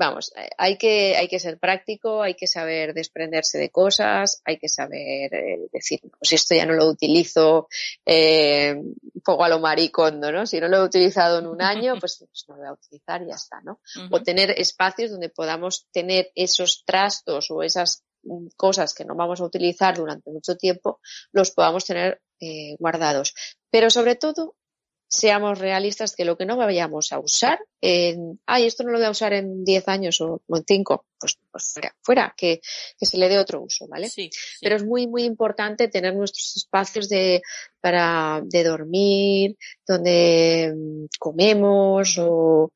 vamos, hay que, hay que ser práctico, hay que saber desprenderse de cosas, hay que saber eh, decir, pues esto ya no lo utilizo, eh, fuego a lo maricondo, ¿no? Si no lo he utilizado en un año, pues, pues no lo voy a utilizar y ya está, ¿no? O tener espacios donde podamos tener esos trastos o esas mm, cosas que no vamos a utilizar durante mucho tiempo, los podamos tener eh, guardados. Pero sobre todo, seamos realistas que lo que no vayamos a usar en, ay, esto no lo voy a usar en 10 años o, en 5, pues, pues fuera, fuera, que, que se le dé otro uso, ¿vale? Sí, sí. Pero es muy, muy importante tener nuestros espacios de, para, de dormir, donde mm, comemos o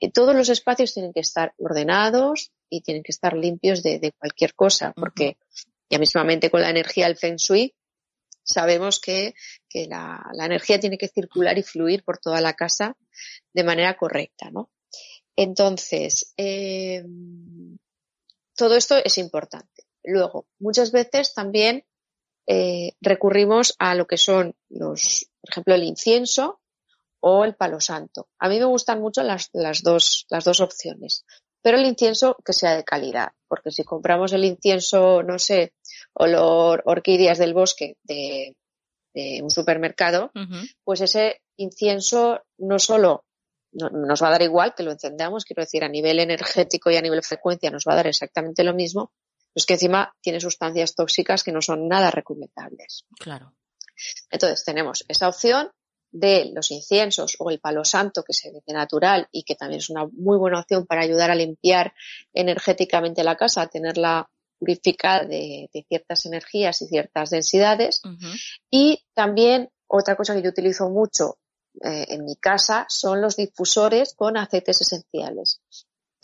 eh, todos los espacios tienen que estar ordenados y tienen que estar limpios de, de cualquier cosa, porque ya mismamente con la energía del Feng Shui sabemos que, que la, la energía tiene que circular y fluir por toda la casa de manera correcta, ¿no? Entonces, eh, todo esto es importante. Luego, muchas veces también eh, recurrimos a lo que son los, por ejemplo, el incienso o el palo santo. A mí me gustan mucho las, las, dos, las dos opciones, pero el incienso que sea de calidad, porque si compramos el incienso, no sé, olor orquídeas del bosque de, de un supermercado, pues ese incienso no solo nos va a dar igual que lo encendamos, quiero decir, a nivel energético y a nivel frecuencia nos va a dar exactamente lo mismo, es que encima tiene sustancias tóxicas que no son nada recomendables. Claro. Entonces tenemos esa opción de los inciensos o el palo santo que se ve natural y que también es una muy buena opción para ayudar a limpiar energéticamente la casa, a tenerla purificada de, ciertas energías y ciertas densidades. Y también otra cosa que yo utilizo mucho eh, en mi casa son los difusores con aceites esenciales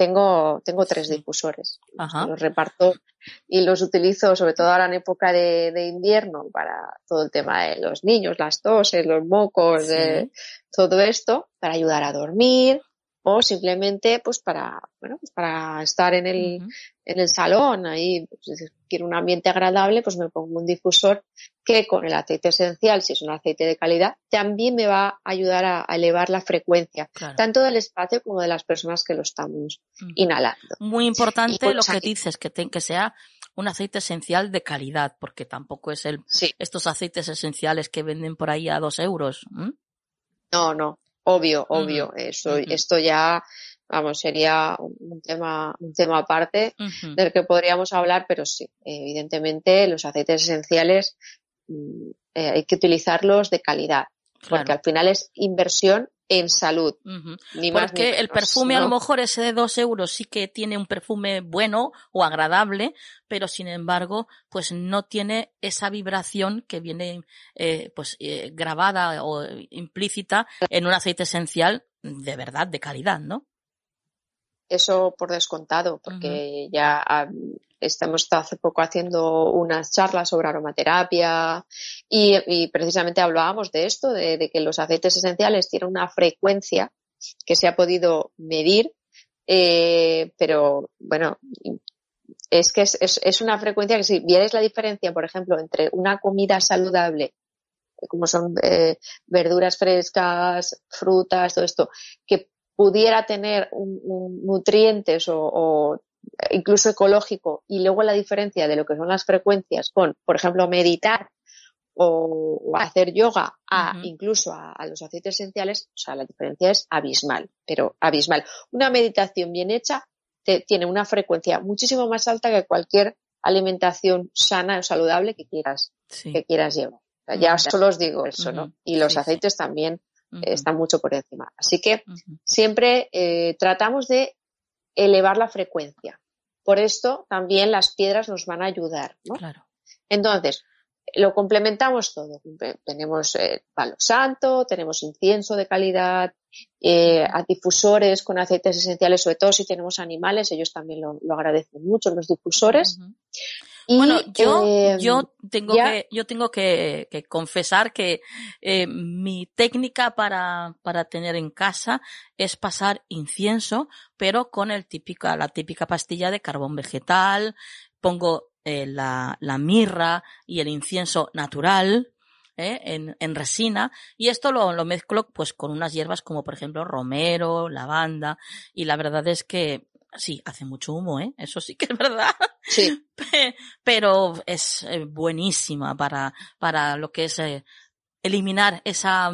tengo, tengo tres difusores. Los reparto y los utilizo sobre todo ahora en época de, invierno para todo el tema de los niños, las toses, los mocos, todo esto, para ayudar a dormir, o simplemente pues para bueno pues para estar en el en el salón ahí pues, quiero un ambiente agradable pues me pongo un difusor que con el aceite esencial si es un aceite de calidad también me va a ayudar a, elevar la frecuencia tanto del espacio como de las personas que lo estamos inhalando. Muy importante lo que dices que que sea un aceite esencial de calidad porque tampoco es el estos aceites esenciales que venden por ahí a dos euros no no obvio, obvio. Eso, Esto ya, vamos, sería un tema, un tema aparte del que podríamos hablar, pero sí, evidentemente los aceites esenciales mm, eh, hay que utilizarlos de calidad, porque al final es inversión en salud. Porque el perfume a lo mejor ese de dos euros sí que tiene un perfume bueno o agradable, pero sin embargo, pues no tiene esa vibración que viene eh, pues eh, grabada o implícita en un aceite esencial de verdad, de calidad, ¿no? Eso por descontado, porque ya estamos hace poco haciendo unas charlas sobre aromaterapia y, precisamente hablábamos de esto, de, que los aceites esenciales tienen una frecuencia que se ha podido medir, eh, pero bueno, es que es, una frecuencia que si vieres la diferencia, por ejemplo, entre una comida saludable como son eh, verduras frescas, frutas, todo esto, que pudiera tener nutrientes o, incluso ecológico y luego la diferencia de lo que son las frecuencias con, por ejemplo, meditar o, hacer yoga a incluso a, los aceites esenciales, o sea, la diferencia es abismal, pero abismal. Una meditación bien hecha tiene una frecuencia muchísimo más alta que cualquier alimentación sana o saludable que quieras, que quieras llevar. ya solo os digo eso, ¿no? Y los aceites también están mucho por encima. Así que siempre eh, tratamos de elevar la frecuencia. Por esto también las piedras nos van a ayudar, ¿no? Claro. Entonces, lo complementamos todo. Tenemos eh, palo santo, tenemos incienso de calidad, eh, a difusores con aceites esenciales, sobre todo si tenemos animales, ellos también lo, agradecen mucho, los difusores bueno, yo, eh, yo tengo que, yo tengo que, confesar que eh, mi técnica para, para tener en casa es pasar incienso, pero con el típica, la típica pastilla de carbón vegetal, pongo eh, la, la mirra y el incienso natural, ¿eh? en, en, resina y esto lo, lo, mezclo pues con unas hierbas como por ejemplo romero, lavanda y la verdad es que Sí, hace mucho humo, ¿eh? Eso sí que es verdad. Sí. Pero es eh, buenísima para, para lo que es eh, eliminar esa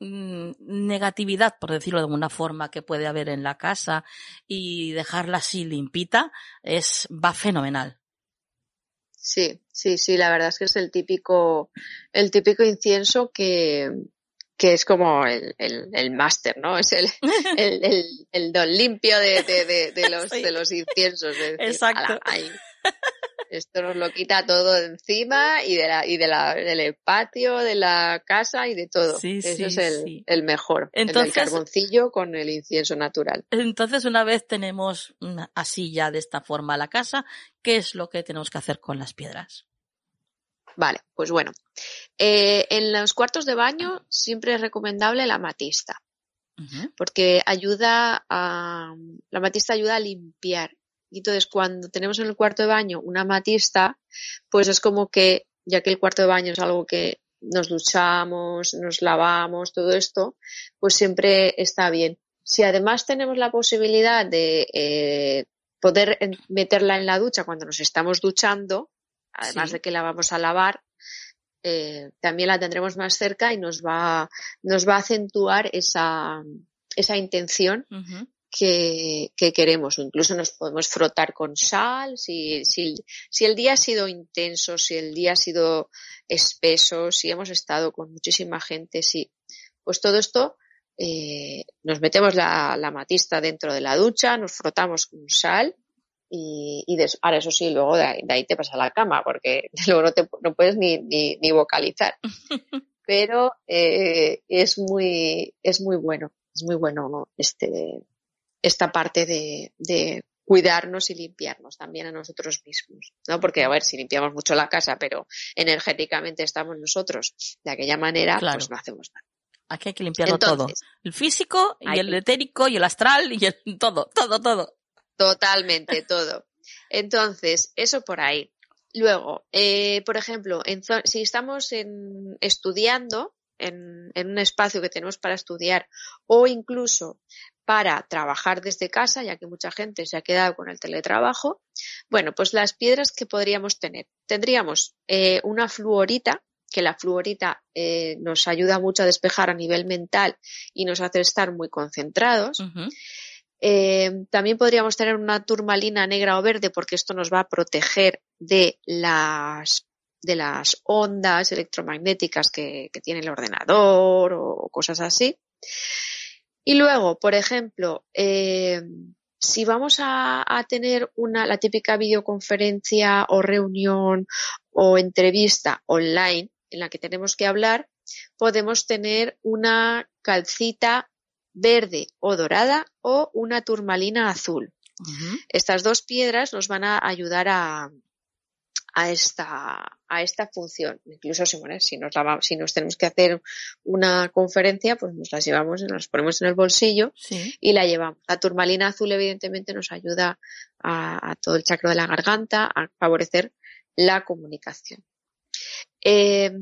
mm, negatividad, por decirlo de alguna forma, que puede haber en la casa y dejarla así limpita, es, va fenomenal. Sí, sí, sí, la verdad es que es el típico, el típico incienso que, que es como el, el, el máster, ¿no? Es el, el, el, don limpio de, de, de, los, de los inciensos. Exacto. esto nos lo quita todo de encima y de la, y de la, del patio, de la casa y de todo. Sí, Eso es el, el mejor. Entonces, el carboncillo con el incienso natural. Entonces, una vez tenemos así ya de esta forma la casa, ¿qué es lo que tenemos que hacer con las piedras? Vale, pues bueno. Eh, en los cuartos de baño siempre es recomendable la matista, porque ayuda a, la matista ayuda a limpiar Y entonces cuando tenemos en el cuarto de baño una matista, pues es como que, ya que el cuarto de baño es algo que nos duchamos, nos lavamos, todo esto, pues siempre está bien. Si además tenemos la posibilidad de eh, poder meterla en la ducha cuando nos estamos duchando, además de que la vamos a lavar, eh, también la tendremos más cerca y nos va, nos va a acentuar esa, esa intención que, que, queremos. incluso nos podemos frotar con sal. Si, si, si el día ha sido intenso, si el día ha sido espeso, si hemos estado con muchísima gente, sí. Pues todo esto eh, nos metemos la, la, matista dentro de la ducha, nos frotamos con sal y, y ahora eso sí, luego de ahí, te pasas a la cama porque luego no, te, no puedes ni, ni, ni vocalizar. Pero eh, es muy es muy bueno, es muy bueno ¿no? este esta parte de, de cuidarnos y limpiarnos también a nosotros mismos, ¿no? Porque, a ver, si limpiamos mucho la casa, pero energéticamente estamos nosotros de aquella manera, pues no hacemos nada. Aquí hay que limpiarlo todo. El físico y el etérico y el astral y el todo, todo, todo. Totalmente, todo. Entonces, eso por ahí. Luego, eh, por ejemplo, en, si estamos en, estudiando en, un espacio que tenemos para estudiar o incluso para trabajar desde casa, ya que mucha gente se ha quedado con el teletrabajo, bueno, pues las piedras que podríamos tener. Tendríamos eh, una fluorita, que la fluorita eh, nos ayuda mucho a despejar a nivel mental y nos hace estar muy concentrados. Eh, también podríamos tener una turmalina negra o verde porque esto nos va a proteger de las de las ondas electromagnéticas que, tiene el ordenador o cosas así. Y luego, por ejemplo, eh, si vamos a, a, tener una, la típica videoconferencia o reunión o entrevista online en la que tenemos que hablar, podemos tener una calcita verde o dorada o una turmalina azul. Estas dos piedras nos van a ayudar a, a esta, a esta función. Incluso si, nos la, si nos tenemos que hacer una conferencia, pues nos las llevamos, nos las ponemos en el bolsillo sí. y la llevamos. La turmalina azul, evidentemente, nos ayuda a, a, todo el chakra de la garganta, a favorecer la comunicación. Eh,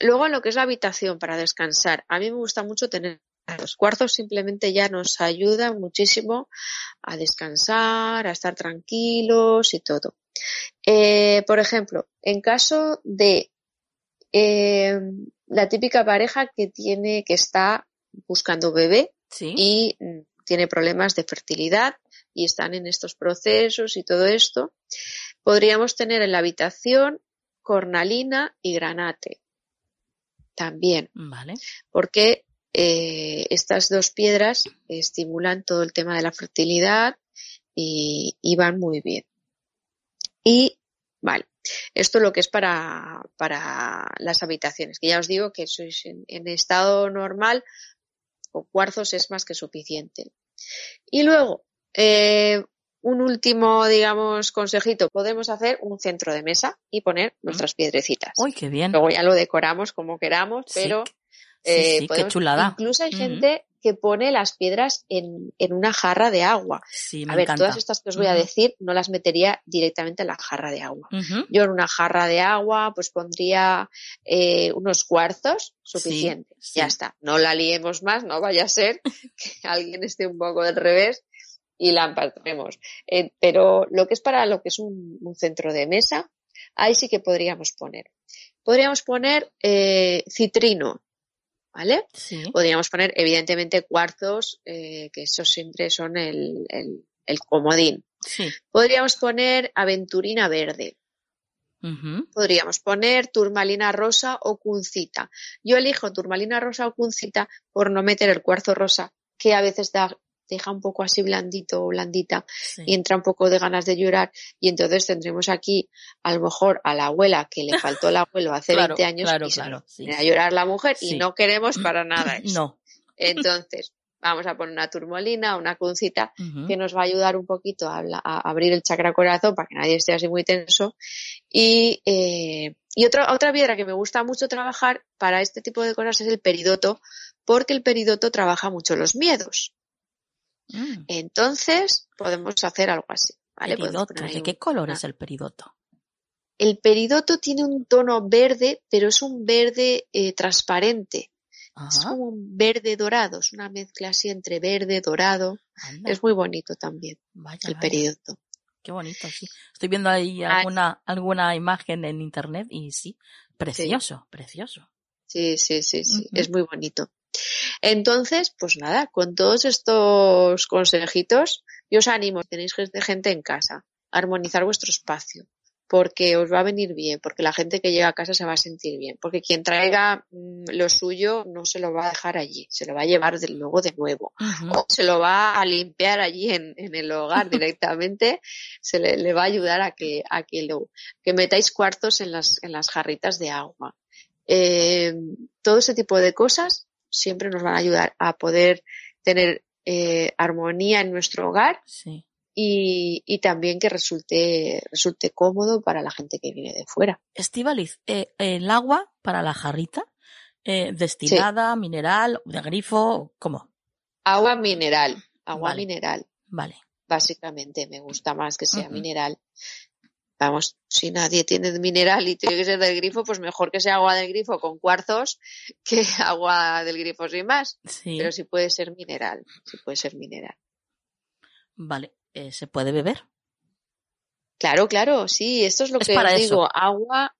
luego, en lo que es la habitación para descansar, a mí me gusta mucho tener los cuarzos simplemente ya nos ayudan muchísimo a descansar, a estar tranquilos y todo. Eh, por ejemplo, en caso de eh, la típica pareja que tiene, que está buscando bebé ¿Sí? y tiene problemas de fertilidad y están en estos procesos y todo esto, podríamos tener en la habitación cornalina y granate también. Vale. Porque eh, estas dos piedras estimulan todo el tema de la fertilidad y, y van muy bien. Y, vale, esto es lo que es para, para las habitaciones, que ya os digo que sois en, en estado normal, con cuarzos es más que suficiente. Y luego, eh, un último, digamos, consejito, podemos hacer un centro de mesa y poner nuestras piedrecitas. Uy, qué bien. Luego ya lo decoramos como queramos, pero Sí, eh, sí, podemos- qué chulada. incluso hay gente que pone las piedras en, en una jarra de agua. Sí, me A ver, encanta. todas estas que os voy a decir no las metería directamente en la jarra de agua. Yo en una jarra de agua pues pondría eh, unos cuarzos suficientes. sí. Ya está. No la liemos más, no vaya a ser que alguien esté un poco del revés y la empatemos. Eh, pero lo que es para lo que es un, un centro de mesa, ahí sí que podríamos poner. Podríamos poner eh, citrino, ¿vale? Sí. Podríamos poner, evidentemente, cuarzos, eh, que esos siempre son el, el, el comodín. Sí. Podríamos poner aventurina verde. Podríamos poner turmalina rosa o cuncita. Yo elijo turmalina rosa o cuncita por no meter el cuarzo rosa, que a veces da, deja un poco así blandito o blandita Sí. y entra un poco de ganas de llorar y entonces tendremos aquí a lo mejor a la abuela que le faltó el abuelo hace Claro, 20 años claro, y claro, sí. a llorar la mujer Sí. y no queremos para nada eso. No. Entonces, vamos a poner una turmalina, una cuncita que nos va a ayudar un poquito a, a abrir el chakra corazón para que nadie esté así muy tenso. Y, eh, y otra, otra piedra que me gusta mucho trabajar para este tipo de cosas es el peridoto, porque el peridoto trabaja mucho los miedos. Mm. Entonces, podemos hacer algo así. ¿vale? Peridoto. ¿De qué color es el peridoto? El peridoto tiene un tono verde, pero es un verde eh, transparente. Es como un verde dorado, es una mezcla así entre verde, dorado. Es muy bonito también el peridoto. Qué bonito, sí. Estoy viendo ahí ah, alguna, alguna imagen en internet y sí, precioso, precioso. Sí, sí, sí, sí, es muy bonito. Entonces, pues nada, con todos estos consejitos, yo os animo, tenéis gente en casa, a armonizar vuestro espacio, porque os va a venir bien, porque la gente que llega a casa se va a sentir bien, porque quien traiga mm, lo suyo no se lo va a dejar allí, se lo va a llevar de, luego de nuevo, o se lo va a limpiar allí en, el hogar directamente, se le, va a ayudar a que, a que lo, que metáis cuartos en las, en las jarritas de agua. Eh, todo ese tipo de cosas siempre nos van a ayudar a poder tener eh, armonía en nuestro hogar sí y, también que resulte, resulte cómodo para la gente que viene de fuera. Estivaliz, eh, el agua para la jarrita, eh, destilada, mineral, de grifo, ¿cómo? Agua mineral, agua mineral. Vale. Básicamente, me gusta más que sea mineral. Vamos, si nadie tiene mineral y tiene que ser del grifo, pues mejor que sea agua del grifo con cuarzos que agua del grifo sin más. Sí. Pero sí puede ser mineral, sí puede ser mineral. Vale. Eh, se puede beber. Claro, claro, sí, esto es lo que os digo, agua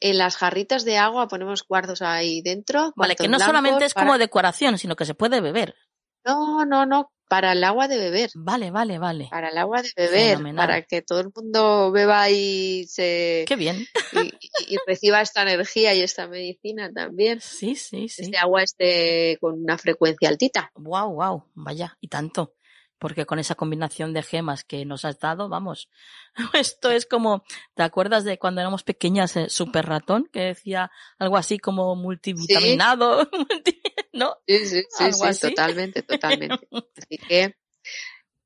en las jarritas de agua ponemos cuarzos ahí dentro. Vale, que no solamente es como decoración, sino que se puede beber. No, no, no, para el agua de beber. Vale, vale, vale. Para el agua de beber, para que todo el mundo beba y se... Qué bien. Y, reciba esta energía y esta medicina también. Sí, sí, sí. Este agua esté con una frecuencia altita. Wow, wow, vaya, y tanto porque con esa combinación de gemas que nos has dado, vamos, esto es como, ¿te acuerdas de cuando éramos pequeñas, eh, Super Ratón, que decía algo así como multivitaminado, ¿no? Sí, sí, sí, totalmente, totalmente. Así que,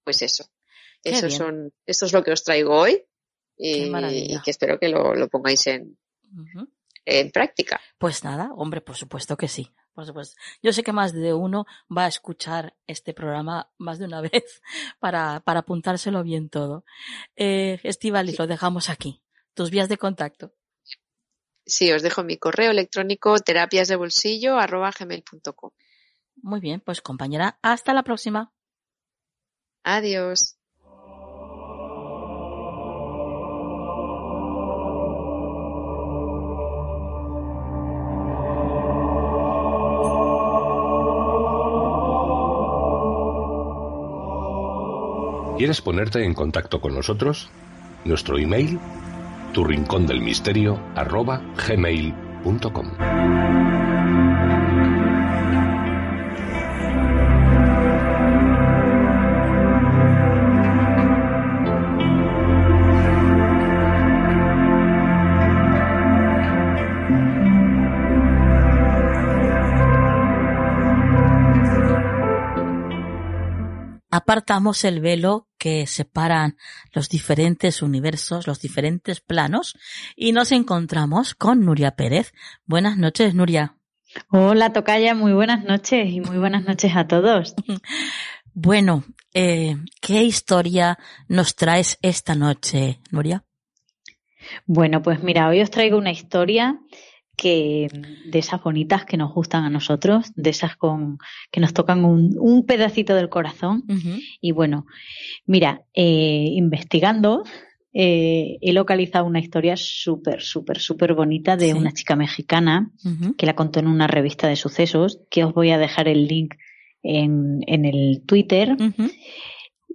pues eso, eso son, esto es lo que os traigo hoy y, que espero que lo, pongáis en, en práctica. Pues nada, hombre, por supuesto que sí. Por supuesto. Yo sé que más de uno va a escuchar este programa más de una vez para, para apuntárselo bien todo. Eh, Estivalis, lo dejamos aquí. Tus vías de contacto. Sí, os dejo mi correo electrónico terapiasdebolsillo.com. Muy bien, pues compañera, hasta la próxima. Adiós. ¿Quieres ponerte en contacto con nosotros? Nuestro email, tu rincón del misterio. Apartamos el velo que separan los diferentes universos, los diferentes planos y nos encontramos con Nuria Pérez. Buenas noches, Nuria. Hola, Tocaya, muy buenas noches y muy buenas noches a todos. Bueno, eh, ¿qué historia nos traes esta noche, Nuria? Bueno, pues mira, hoy os traigo una historia que de esas bonitas que nos gustan a nosotros, de esas con que nos tocan un, pedacito del corazón. Y bueno, mira, eh, investigando eh, he localizado una historia súper, súper, súper bonita de una chica mexicana que la contó en una revista de sucesos, que os voy a dejar el link en, en el Twitter.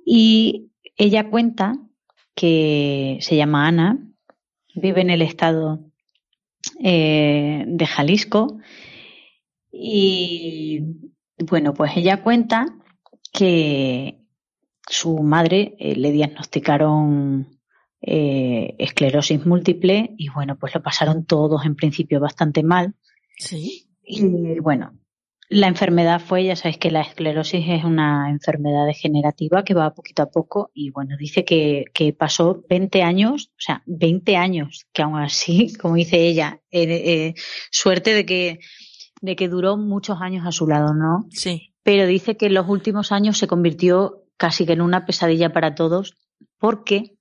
Y ella cuenta que se llama Ana, vive en el estado eh, de Jalisco. Y bueno, pues ella cuenta que su madre eh, le diagnosticaron eh, esclerosis múltiple y bueno, pues lo pasaron todos en principio bastante mal. Sí. Y bueno, la enfermedad fue, ya sabéis que la esclerosis es una enfermedad degenerativa que va poquito a poco y bueno, dice que, que pasó 20 años, o sea, 20 años, que aún así, como dice ella, eh, eh, suerte de que, de que duró muchos años a su lado, ¿no? Sí. Pero dice que en los últimos años se convirtió casi que en una pesadilla para todos porque,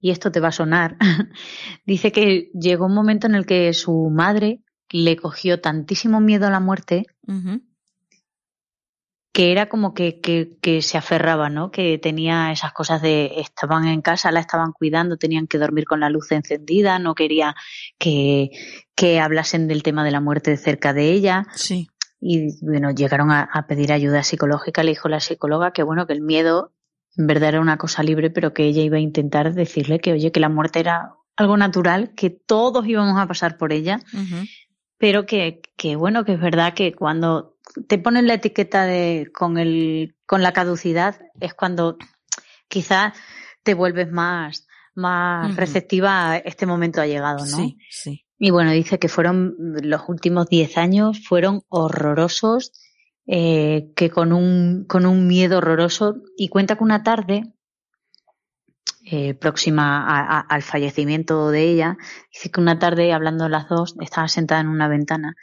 y esto te va a sonar, dice que llegó un momento en el que su madre le cogió tantísimo miedo a la muerte que era como que, que, se aferraba, ¿no? Que tenía esas cosas de estaban en casa, la estaban cuidando, tenían que dormir con la luz encendida, no quería que, que hablasen del tema de la muerte cerca de ella. Sí. Y bueno, llegaron a, a, pedir ayuda psicológica, le dijo la psicóloga que bueno, que el miedo en verdad era una cosa libre, pero que ella iba a intentar decirle que oye, que la muerte era algo natural, que todos íbamos a pasar por ella, pero que, que bueno, que es verdad que cuando te ponen la etiqueta de con el con la caducidad es cuando quizás te vuelves más más receptiva a este momento ha llegado, ¿no? Sí, sí. Y bueno, dice que fueron los últimos 10 años fueron horrorosos, eh, que con un, con un miedo horroroso, y cuenta que una tarde, eh, próxima al fallecimiento de ella, dice que una tarde, hablando las dos, estaba sentada en una ventana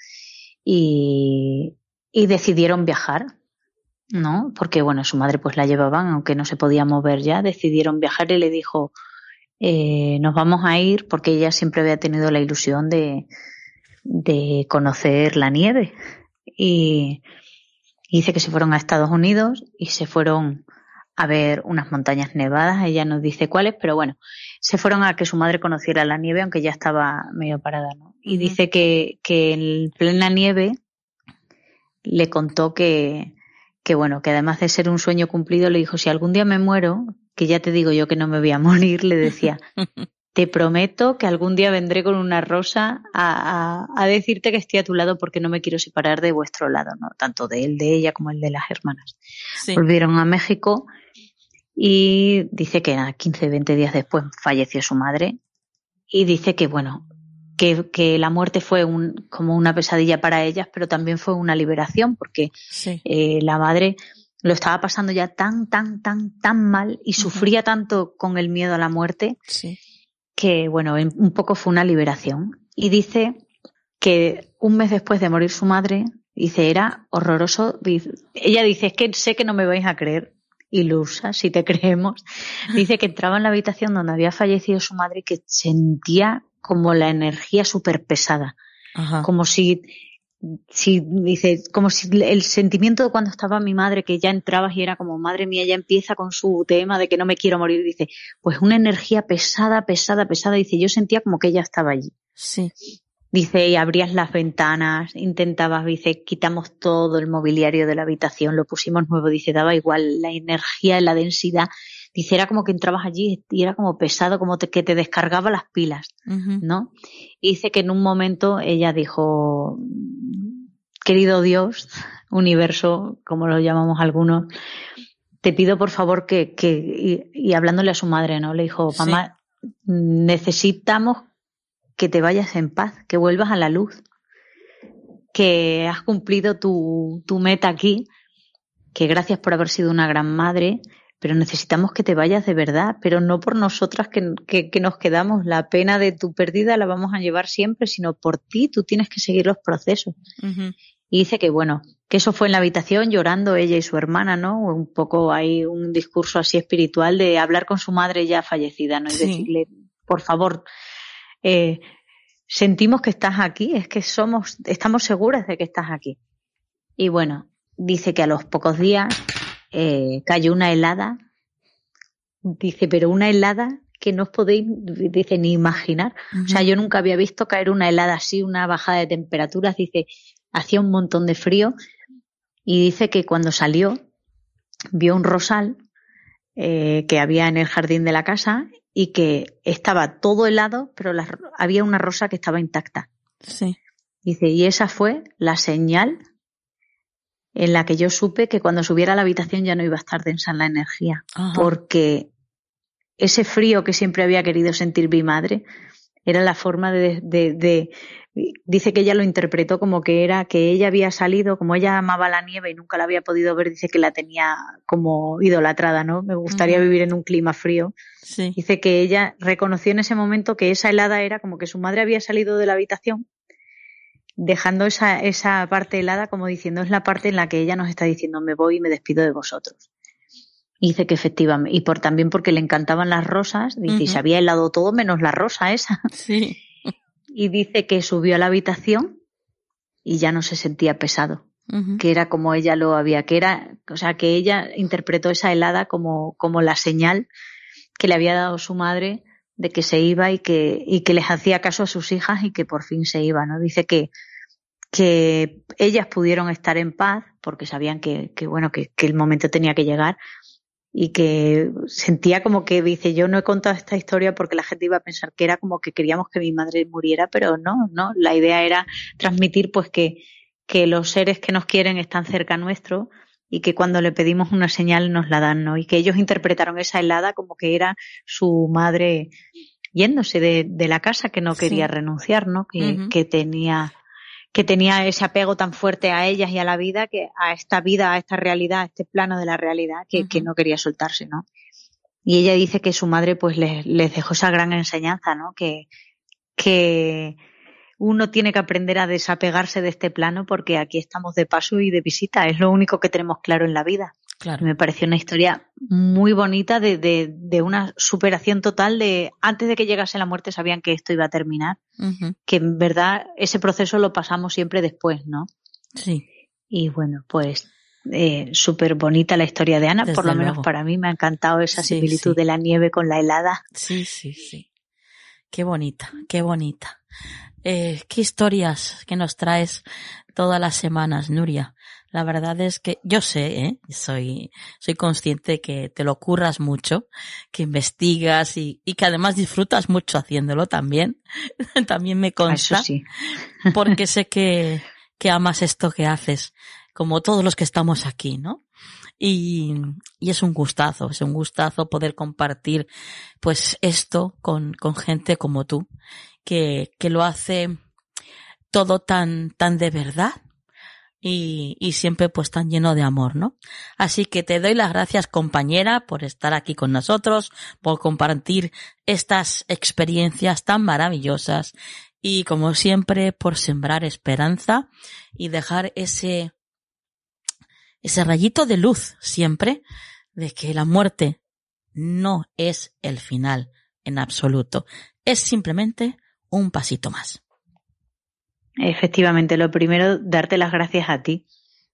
y, y decidieron viajar, ¿no? Porque, bueno, su madre pues la llevaban, aunque no se podía mover ya, decidieron viajar y le dijo, eh, nos vamos a ir porque ella siempre había tenido la ilusión de, de conocer la nieve. Y, dice que se fueron a Estados Unidos y se fueron a ver unas montañas nevadas, ella nos dice cuáles, pero bueno, se fueron a que su madre conociera la nieve, aunque ya estaba medio parada, ¿no? Y dice que, que en plena nieve le contó que, que bueno, que además de ser un sueño cumplido, le dijo, si algún día me muero, que ya te digo yo que no me voy a morir, le decía, te prometo que algún día vendré con una rosa a, a, decirte que estoy a tu lado porque no me quiero separar de vuestro lado, ¿no? Tanto de él, de ella, como el de las hermanas. Volvieron a México y dice que 15, 20 días después falleció su madre y dice que, bueno, que, la muerte fue un, como una pesadilla para ellas, pero también fue una liberación, porque eh, la madre lo estaba pasando ya tan, tan, tan, tan mal y sufría tanto con el miedo a la muerte que, bueno, un poco fue una liberación. Y dice que un mes después de morir su madre, dice, era horroroso. Ella dice, es que sé que no me vais a creer, ilusa, si te creemos. Dice que entraba en la habitación donde había fallecido su madre y que sentía como la energía súper pesada. Como si, si, dice, como si el sentimiento de cuando estaba mi madre, que ya entrabas y era como, madre mía, ya empieza con su tema de que no me quiero morir, dice, pues una energía pesada, pesada, pesada, dice, yo sentía como que ella estaba allí. Sí. Dice, y abrías las ventanas, intentabas, dice, quitamos todo el mobiliario de la habitación, lo pusimos nuevo, dice, daba igual la energía, la densidad, Dice, era como que entrabas allí y era como pesado, como que te descargaba las pilas, ¿no? Y dice que en un momento ella dijo, querido Dios, universo, como lo llamamos algunos, te pido por favor que, que y, hablándole a su madre, ¿no? Le dijo, mamá, necesitamos que te vayas en paz, que vuelvas a la luz, que has cumplido tu, tu meta aquí, que gracias por haber sido una gran madre, pero necesitamos que te vayas de verdad, pero no por nosotras que, que, nos quedamos. La pena de tu pérdida la vamos a llevar siempre, sino por ti, tú tienes que seguir los procesos. Y dice que, bueno, que eso fue en la habitación llorando ella y su hermana, ¿no? Un poco hay un discurso así espiritual de hablar con su madre ya fallecida, ¿no? Y decirle, por favor, eh, sentimos que estás aquí, es que somos, estamos seguras de que estás aquí. Y bueno, dice que a los pocos días eh, cayó una helada, dice, pero una helada que no os podéis, dice, ni imaginar. O sea, yo nunca había visto caer una helada así, una bajada de temperaturas, dice, hacía un montón de frío y dice que cuando salió vio un rosal eh, que había en el jardín de la casa y que estaba todo helado, pero había una rosa que estaba intacta. Sí. Dice, y esa fue la señal en la que yo supe que cuando subiera a la habitación ya no iba a estar densa en la energía, porque ese frío que siempre había querido sentir mi madre era la forma de, de, dice que ella lo interpretó como que era que ella había salido, como ella amaba la nieve y nunca la había podido ver, dice que la tenía como idolatrada, ¿no? Me gustaría vivir en un clima frío. Dice que ella reconoció en ese momento que esa helada era como que su madre había salido de la habitación dejando esa, esa parte helada como diciendo es la parte en la que ella nos está diciendo me voy y me despido de vosotros. Dice que efectivamente, y por también porque le encantaban las rosas, dice, y se había helado todo menos la rosa esa. Sí. Y dice que subió a la habitación y ya no se sentía pesado, que era como ella lo había, que era, o sea, que ella interpretó esa helada como, como la señal que le había dado su madre de que se iba y que, y que les hacía caso a sus hijas y que por fin se iba, ¿no? Dice que, que ellas pudieron estar en paz porque sabían que, que bueno, que, que, el momento tenía que llegar y que sentía como que dice yo no he contado esta historia porque la gente iba a pensar que era como que queríamos que mi madre muriera pero no no la idea era transmitir pues que que los seres que nos quieren están cerca nuestro y que cuando le pedimos una señal nos la dan no y que ellos interpretaron esa helada como que era su madre yéndose de, de la casa que no quería sí. renunciar no que, uh -huh. que tenía que tenía ese apego tan fuerte a ellas y a la vida, que a esta vida, a esta realidad, a este plano de la realidad, que, uh -huh. que no quería soltarse, ¿no? Y ella dice que su madre pues les, les dejó esa gran enseñanza, ¿no? Que, que uno tiene que aprender a desapegarse de este plano porque aquí estamos de paso y de visita, es lo único que tenemos claro en la vida. Claro. Me pareció una historia muy bonita de, de, de, una superación total de antes de que llegase la muerte sabían que esto iba a terminar. Uh -huh. Que en verdad ese proceso lo pasamos siempre después, ¿no? Sí. Y bueno, pues eh, súper bonita la historia de Ana, Desde por lo menos para mí me ha encantado esa sí, similitud sí. de la nieve con la helada. Sí, sí, sí. Qué bonita, qué bonita. Eh, qué historias que nos traes todas las semanas, Nuria. La verdad es que yo sé, ¿eh? soy, soy consciente que te lo curras mucho, que investigas y, y que además disfrutas mucho haciéndolo también. también me consta. Eso sí. porque sé que, que amas esto que haces, como todos los que estamos aquí, ¿no? Y, y, es un gustazo, es un gustazo poder compartir pues esto con, con gente como tú, que, que lo hace todo tan, tan de verdad y, y, siempre pues tan lleno de amor, ¿no? Así que te doy las gracias compañera por estar aquí con nosotros, por compartir estas experiencias tan maravillosas y como siempre por sembrar esperanza y dejar ese, ese rayito de luz siempre de que la muerte no es el final en absoluto, es simplemente un pasito más. Efectivamente, lo primero, darte las gracias a ti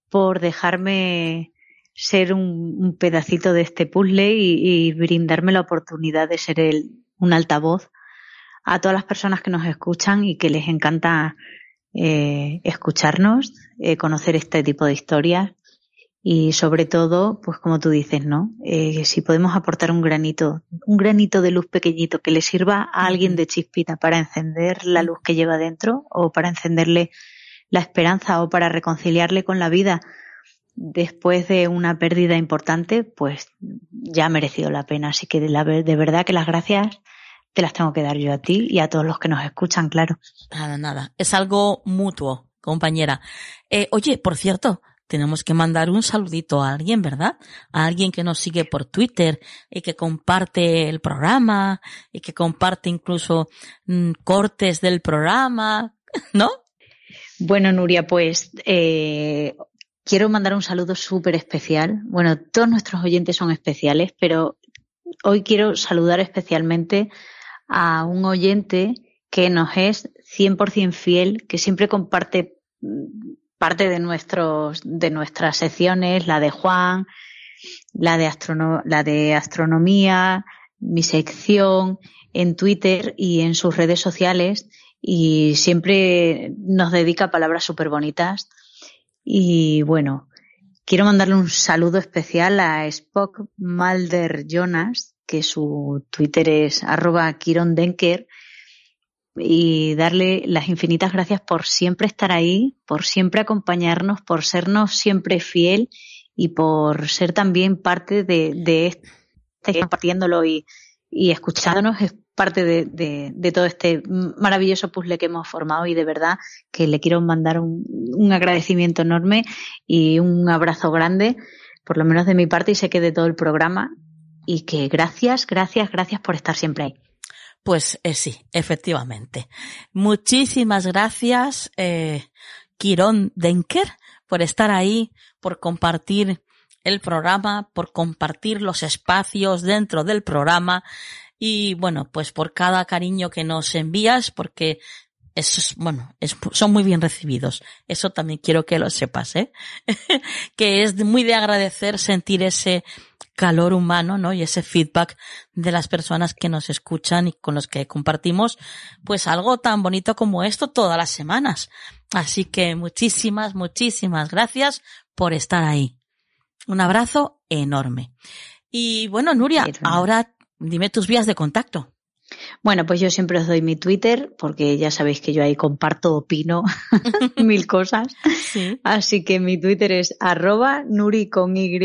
por dejarme ser un, pedacito de este puzzle y, y, brindarme la oportunidad de ser el, un altavoz a todas las personas que nos escuchan y que les encanta eh, escucharnos, eh, conocer este tipo de historias y sobre todo, pues como tú dices, ¿no? Eh, si podemos aportar un granito, un granito de luz pequeñito que le sirva a alguien de chispita para encender la luz que lleva dentro o para encenderle la esperanza o para reconciliarle con la vida después de una pérdida importante, pues ya ha merecido la pena. Así que de, la, de verdad que las gracias te las tengo que dar yo a ti y a todos los que nos escuchan, claro. Nada, nada. Es algo mutuo, compañera. Eh, oye, por cierto, tenemos que mandar un saludito a alguien, ¿verdad? A alguien que nos sigue por Twitter y que comparte el programa y que comparte incluso mmm, cortes del programa, ¿no? Bueno, Nuria, pues eh, quiero mandar un saludo súper especial. Bueno, todos nuestros oyentes son especiales, pero hoy quiero saludar especialmente a un oyente que nos es 100% fiel, que siempre comparte parte de nuestros de nuestras secciones, la de Juan, la de astrono la de astronomía, mi sección en Twitter y en sus redes sociales y siempre nos dedica palabras súper bonitas y bueno, quiero mandarle un saludo especial a Spock Malder Jonas, que su Twitter es arroba Kiron Denker, y darle las infinitas gracias por siempre estar ahí, por siempre acompañarnos, por sernos siempre fiel y por ser también parte de, de este compartiéndolo y, y escuchándonos es parte de, de, de, todo este maravilloso puzzle que hemos formado y de verdad que le quiero mandar un, un agradecimiento enorme y un abrazo grande, por lo menos de mi parte y sé que de todo el programa y que gracias, gracias, gracias por estar siempre ahí. Pues eh, sí, efectivamente. Muchísimas gracias, eh, Quirón Denker, por estar ahí, por compartir el programa, por compartir los espacios dentro del programa y bueno, pues por cada cariño que nos envías, porque es, bueno, es, son muy bien recibidos. Eso también quiero que lo sepas, ¿eh? que es muy de agradecer sentir ese calor humano, ¿no? Y ese feedback de las personas que nos escuchan y con los que compartimos, pues algo tan bonito como esto todas las semanas. Así que muchísimas, muchísimas gracias por estar ahí. Un abrazo enorme. Y bueno, Nuria, ahora dime tus vías de contacto. Bueno, pues yo siempre os doy mi Twitter porque ya sabéis que yo ahí comparto, opino mil cosas. Así que mi Twitter es arroba nuri con y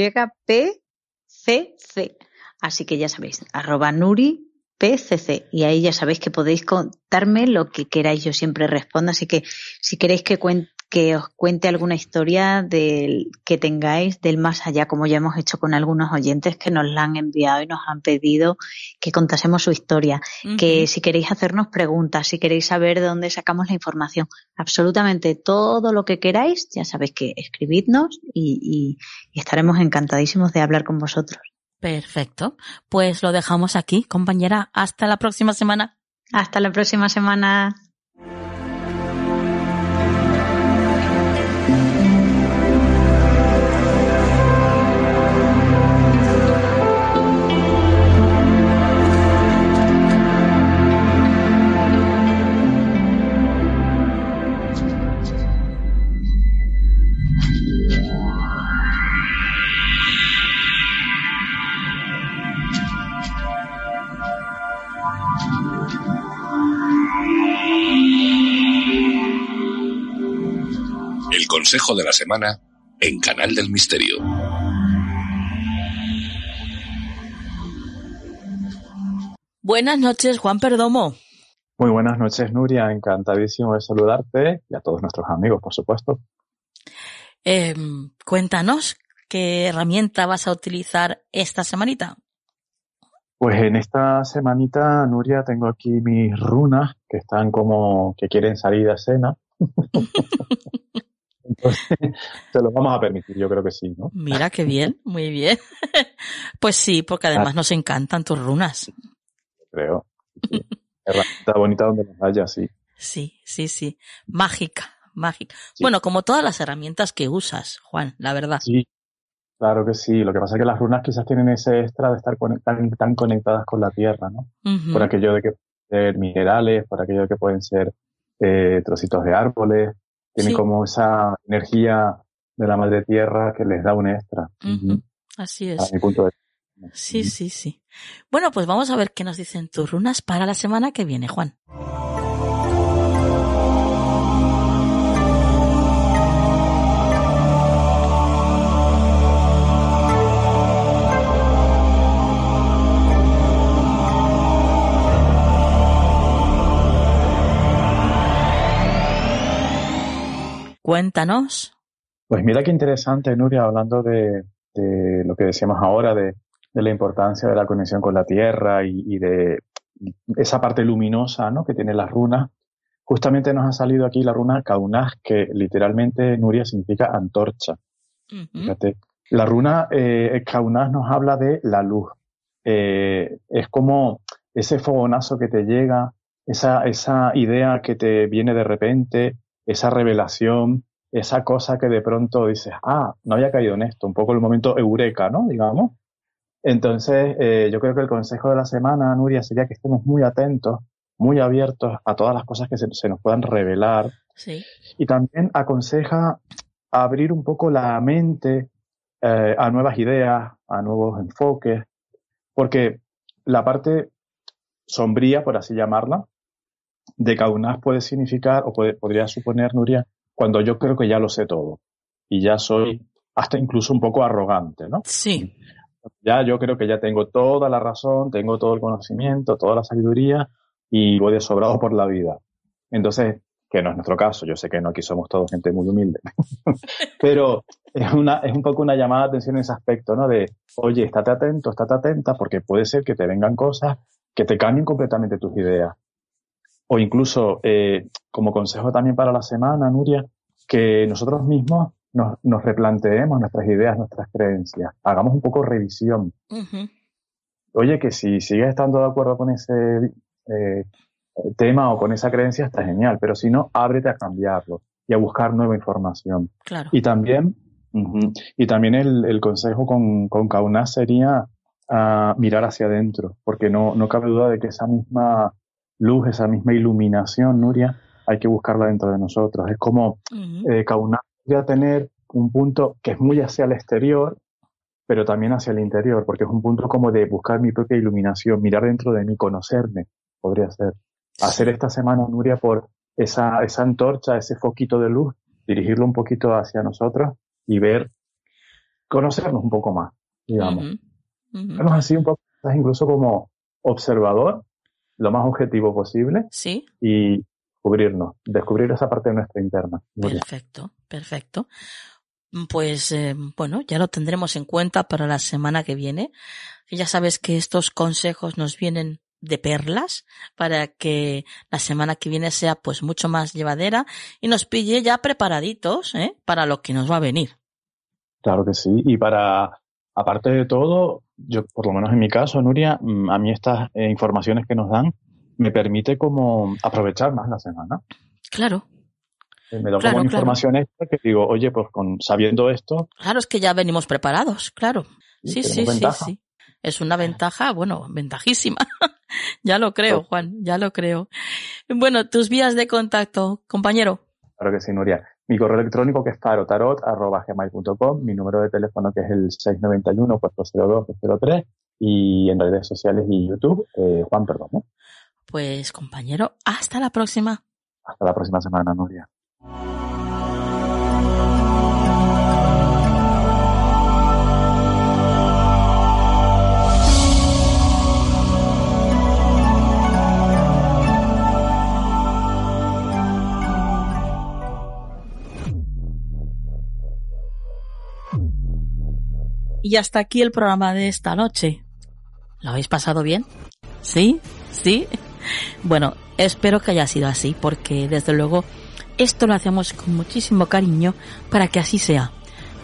p c c. Así que ya sabéis, arroba nuri PCC y ahí ya sabéis que podéis contarme lo que queráis, yo siempre respondo, así que si queréis que, que os cuente alguna historia del que tengáis del más allá, como ya hemos hecho con algunos oyentes que nos la han enviado y nos han pedido que contásemos su historia, que si queréis hacernos preguntas, si queréis saber de dónde sacamos la información, absolutamente todo lo que queráis, ya sabéis que escribidnos y estaremos encantadísimos de hablar con vosotros. Perfecto. Pues lo dejamos aquí, compañera. Hasta la próxima semana. Hasta la próxima semana. Consejo de la Semana en Canal del Misterio. Buenas noches, Juan Perdomo. Muy buenas noches, Nuria. Encantadísimo de saludarte y a todos nuestros amigos, por supuesto. Em, cuéntanos, ¿qué herramienta vas a utilizar esta semanita? Pues en esta semanita, Nuria, tengo aquí mis runas que están como que quieren salir a escena. se lo vamos a permitir, yo creo que sí, ¿no? Mira qué bien, muy bien. Pues sí, porque además nos encantan tus runas. Creo. Herramienta bonita donde nos haya, sí. Sí, sí, sí. Mágica, mágica. Bueno, como todas las herramientas que usas, Juan, la verdad. Sí, claro que sí. Lo que pasa es que las runas quizás tienen ese extra de estar tan, tan conectadas con la tierra, ¿no? Por aquello de que pueden ser minerales, por aquello de que pueden ser eh, trocitos de árboles, tiene como esa energía de la madre tierra que les da un extra. Así es. Sí, sí, sí. Bueno, pues vamos a ver qué nos dicen tus runas para la semana que viene, Juan. Cuéntanos. Pues mira qué interesante, Nuria, hablando de, lo que decíamos ahora, de, la importancia de la conexión con la Tierra y, de esa parte luminosa ¿no? que tiene las runas. Justamente nos ha salido aquí la runa Kaunas, que literalmente, Nuria, significa antorcha. Fíjate. La runa eh, Kaunas nos habla de la luz. Eh, es como ese fogonazo que te llega, esa, esa idea que te viene de repente, esa revelación, esa cosa que de pronto dices, ah, no había caído en esto, un poco el momento eureka, ¿no? Digamos. Entonces, eh, yo creo que el consejo de la semana, Nuria, sería que estemos muy atentos, muy abiertos a todas las cosas que se, nos puedan revelar. Sí. Y también aconseja abrir un poco la mente eh, a nuevas ideas, a nuevos enfoques, porque la parte sombría, por así llamarla, de Kaunas puede significar o puede, podría suponer, Nuria, cuando yo creo que ya lo sé todo y ya soy hasta incluso un poco arrogante, ¿no? Sí. Ya yo creo que ya tengo toda la razón, tengo todo el conocimiento, toda la sabiduría y voy de sobrado por la vida. Entonces, que no es nuestro caso, yo sé que no aquí somos todos gente muy humilde, pero es, una, es un poco una llamada de atención en ese aspecto, ¿no? De, oye, estate atento, estate atenta, porque puede ser que te vengan cosas que te cambien completamente tus ideas o incluso eh, como consejo también para la semana, Nuria, que nosotros mismos nos, nos replanteemos nuestras ideas, nuestras creencias, hagamos un poco revisión. Oye, que si sigues estando de acuerdo con ese eh, tema o con esa creencia, está genial, pero si no, ábrete a cambiarlo y a buscar nueva información. Claro. Y también, y también el, el, consejo con, con Kauna sería uh, mirar hacia adentro, porque no, no cabe duda de que esa misma luz, esa misma iluminación, Nuria, hay que buscarla dentro de nosotros. Es como uh eh, Kauna podría tener un punto que es muy hacia el exterior, pero también hacia el interior, porque es un punto como de buscar mi propia iluminación, mirar dentro de mí, conocerme, podría ser. Hacer esta semana, Nuria, por esa, esa antorcha, ese foquito de luz, dirigirlo un poquito hacia nosotros y ver, conocernos un poco más, digamos. Uh así un poco, incluso como observador, lo más objetivo posible. Sí. Y cubrirnos, descubrir esa parte de nuestra interna. Perfecto, perfecto. Pues eh, bueno, ya lo tendremos en cuenta para la semana que viene. Ya sabes que estos consejos nos vienen de perlas para que la semana que viene sea pues mucho más llevadera y nos pille ya preparaditos ¿eh? para lo que nos va a venir. Claro que sí. Y para, aparte de todo, yo por lo menos en mi caso, Nuria, mm, a mí estas eh, informaciones que nos dan me permite como aprovechar más la semana. Claro. Eh, me da como información extra que digo, oye, pues con sabiendo esto. Claro, es que ya venimos preparados, claro. Sí, sí, sí, sí. Es una ventaja, bueno, ventajísima. ya lo creo, Juan, ya lo creo. Bueno, tus vías de contacto, compañero. Claro que sí, Nuria. Mi correo electrónico que es tarotarot.gmail.com, mi número de teléfono que es el 691-402-203 y en redes sociales y YouTube, eh, Juan Perdón. Pues compañero, hasta la próxima. Hasta la próxima semana, Nuria. Y hasta aquí el programa de esta noche. ¿Lo habéis pasado bien? ¿Sí? ¿Sí? Bueno, espero que haya sido así, porque desde luego esto lo hacemos con muchísimo cariño para que así sea.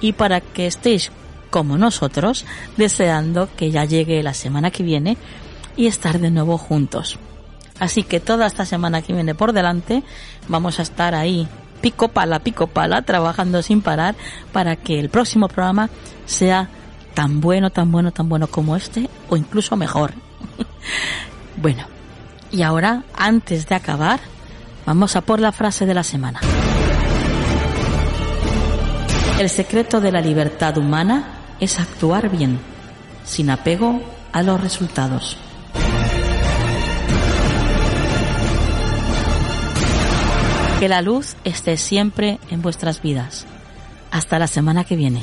Y para que estéis como nosotros deseando que ya llegue la semana que viene y estar de nuevo juntos. Así que toda esta semana que viene por delante vamos a estar ahí pico pala, pico pala, trabajando sin parar para que el próximo programa sea tan bueno, tan bueno, tan bueno como este o incluso mejor. bueno, y ahora, antes de acabar, vamos a por la frase de la semana. El secreto de la libertad humana es actuar bien, sin apego a los resultados. Que la luz esté siempre en vuestras vidas. Hasta la semana que viene.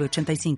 85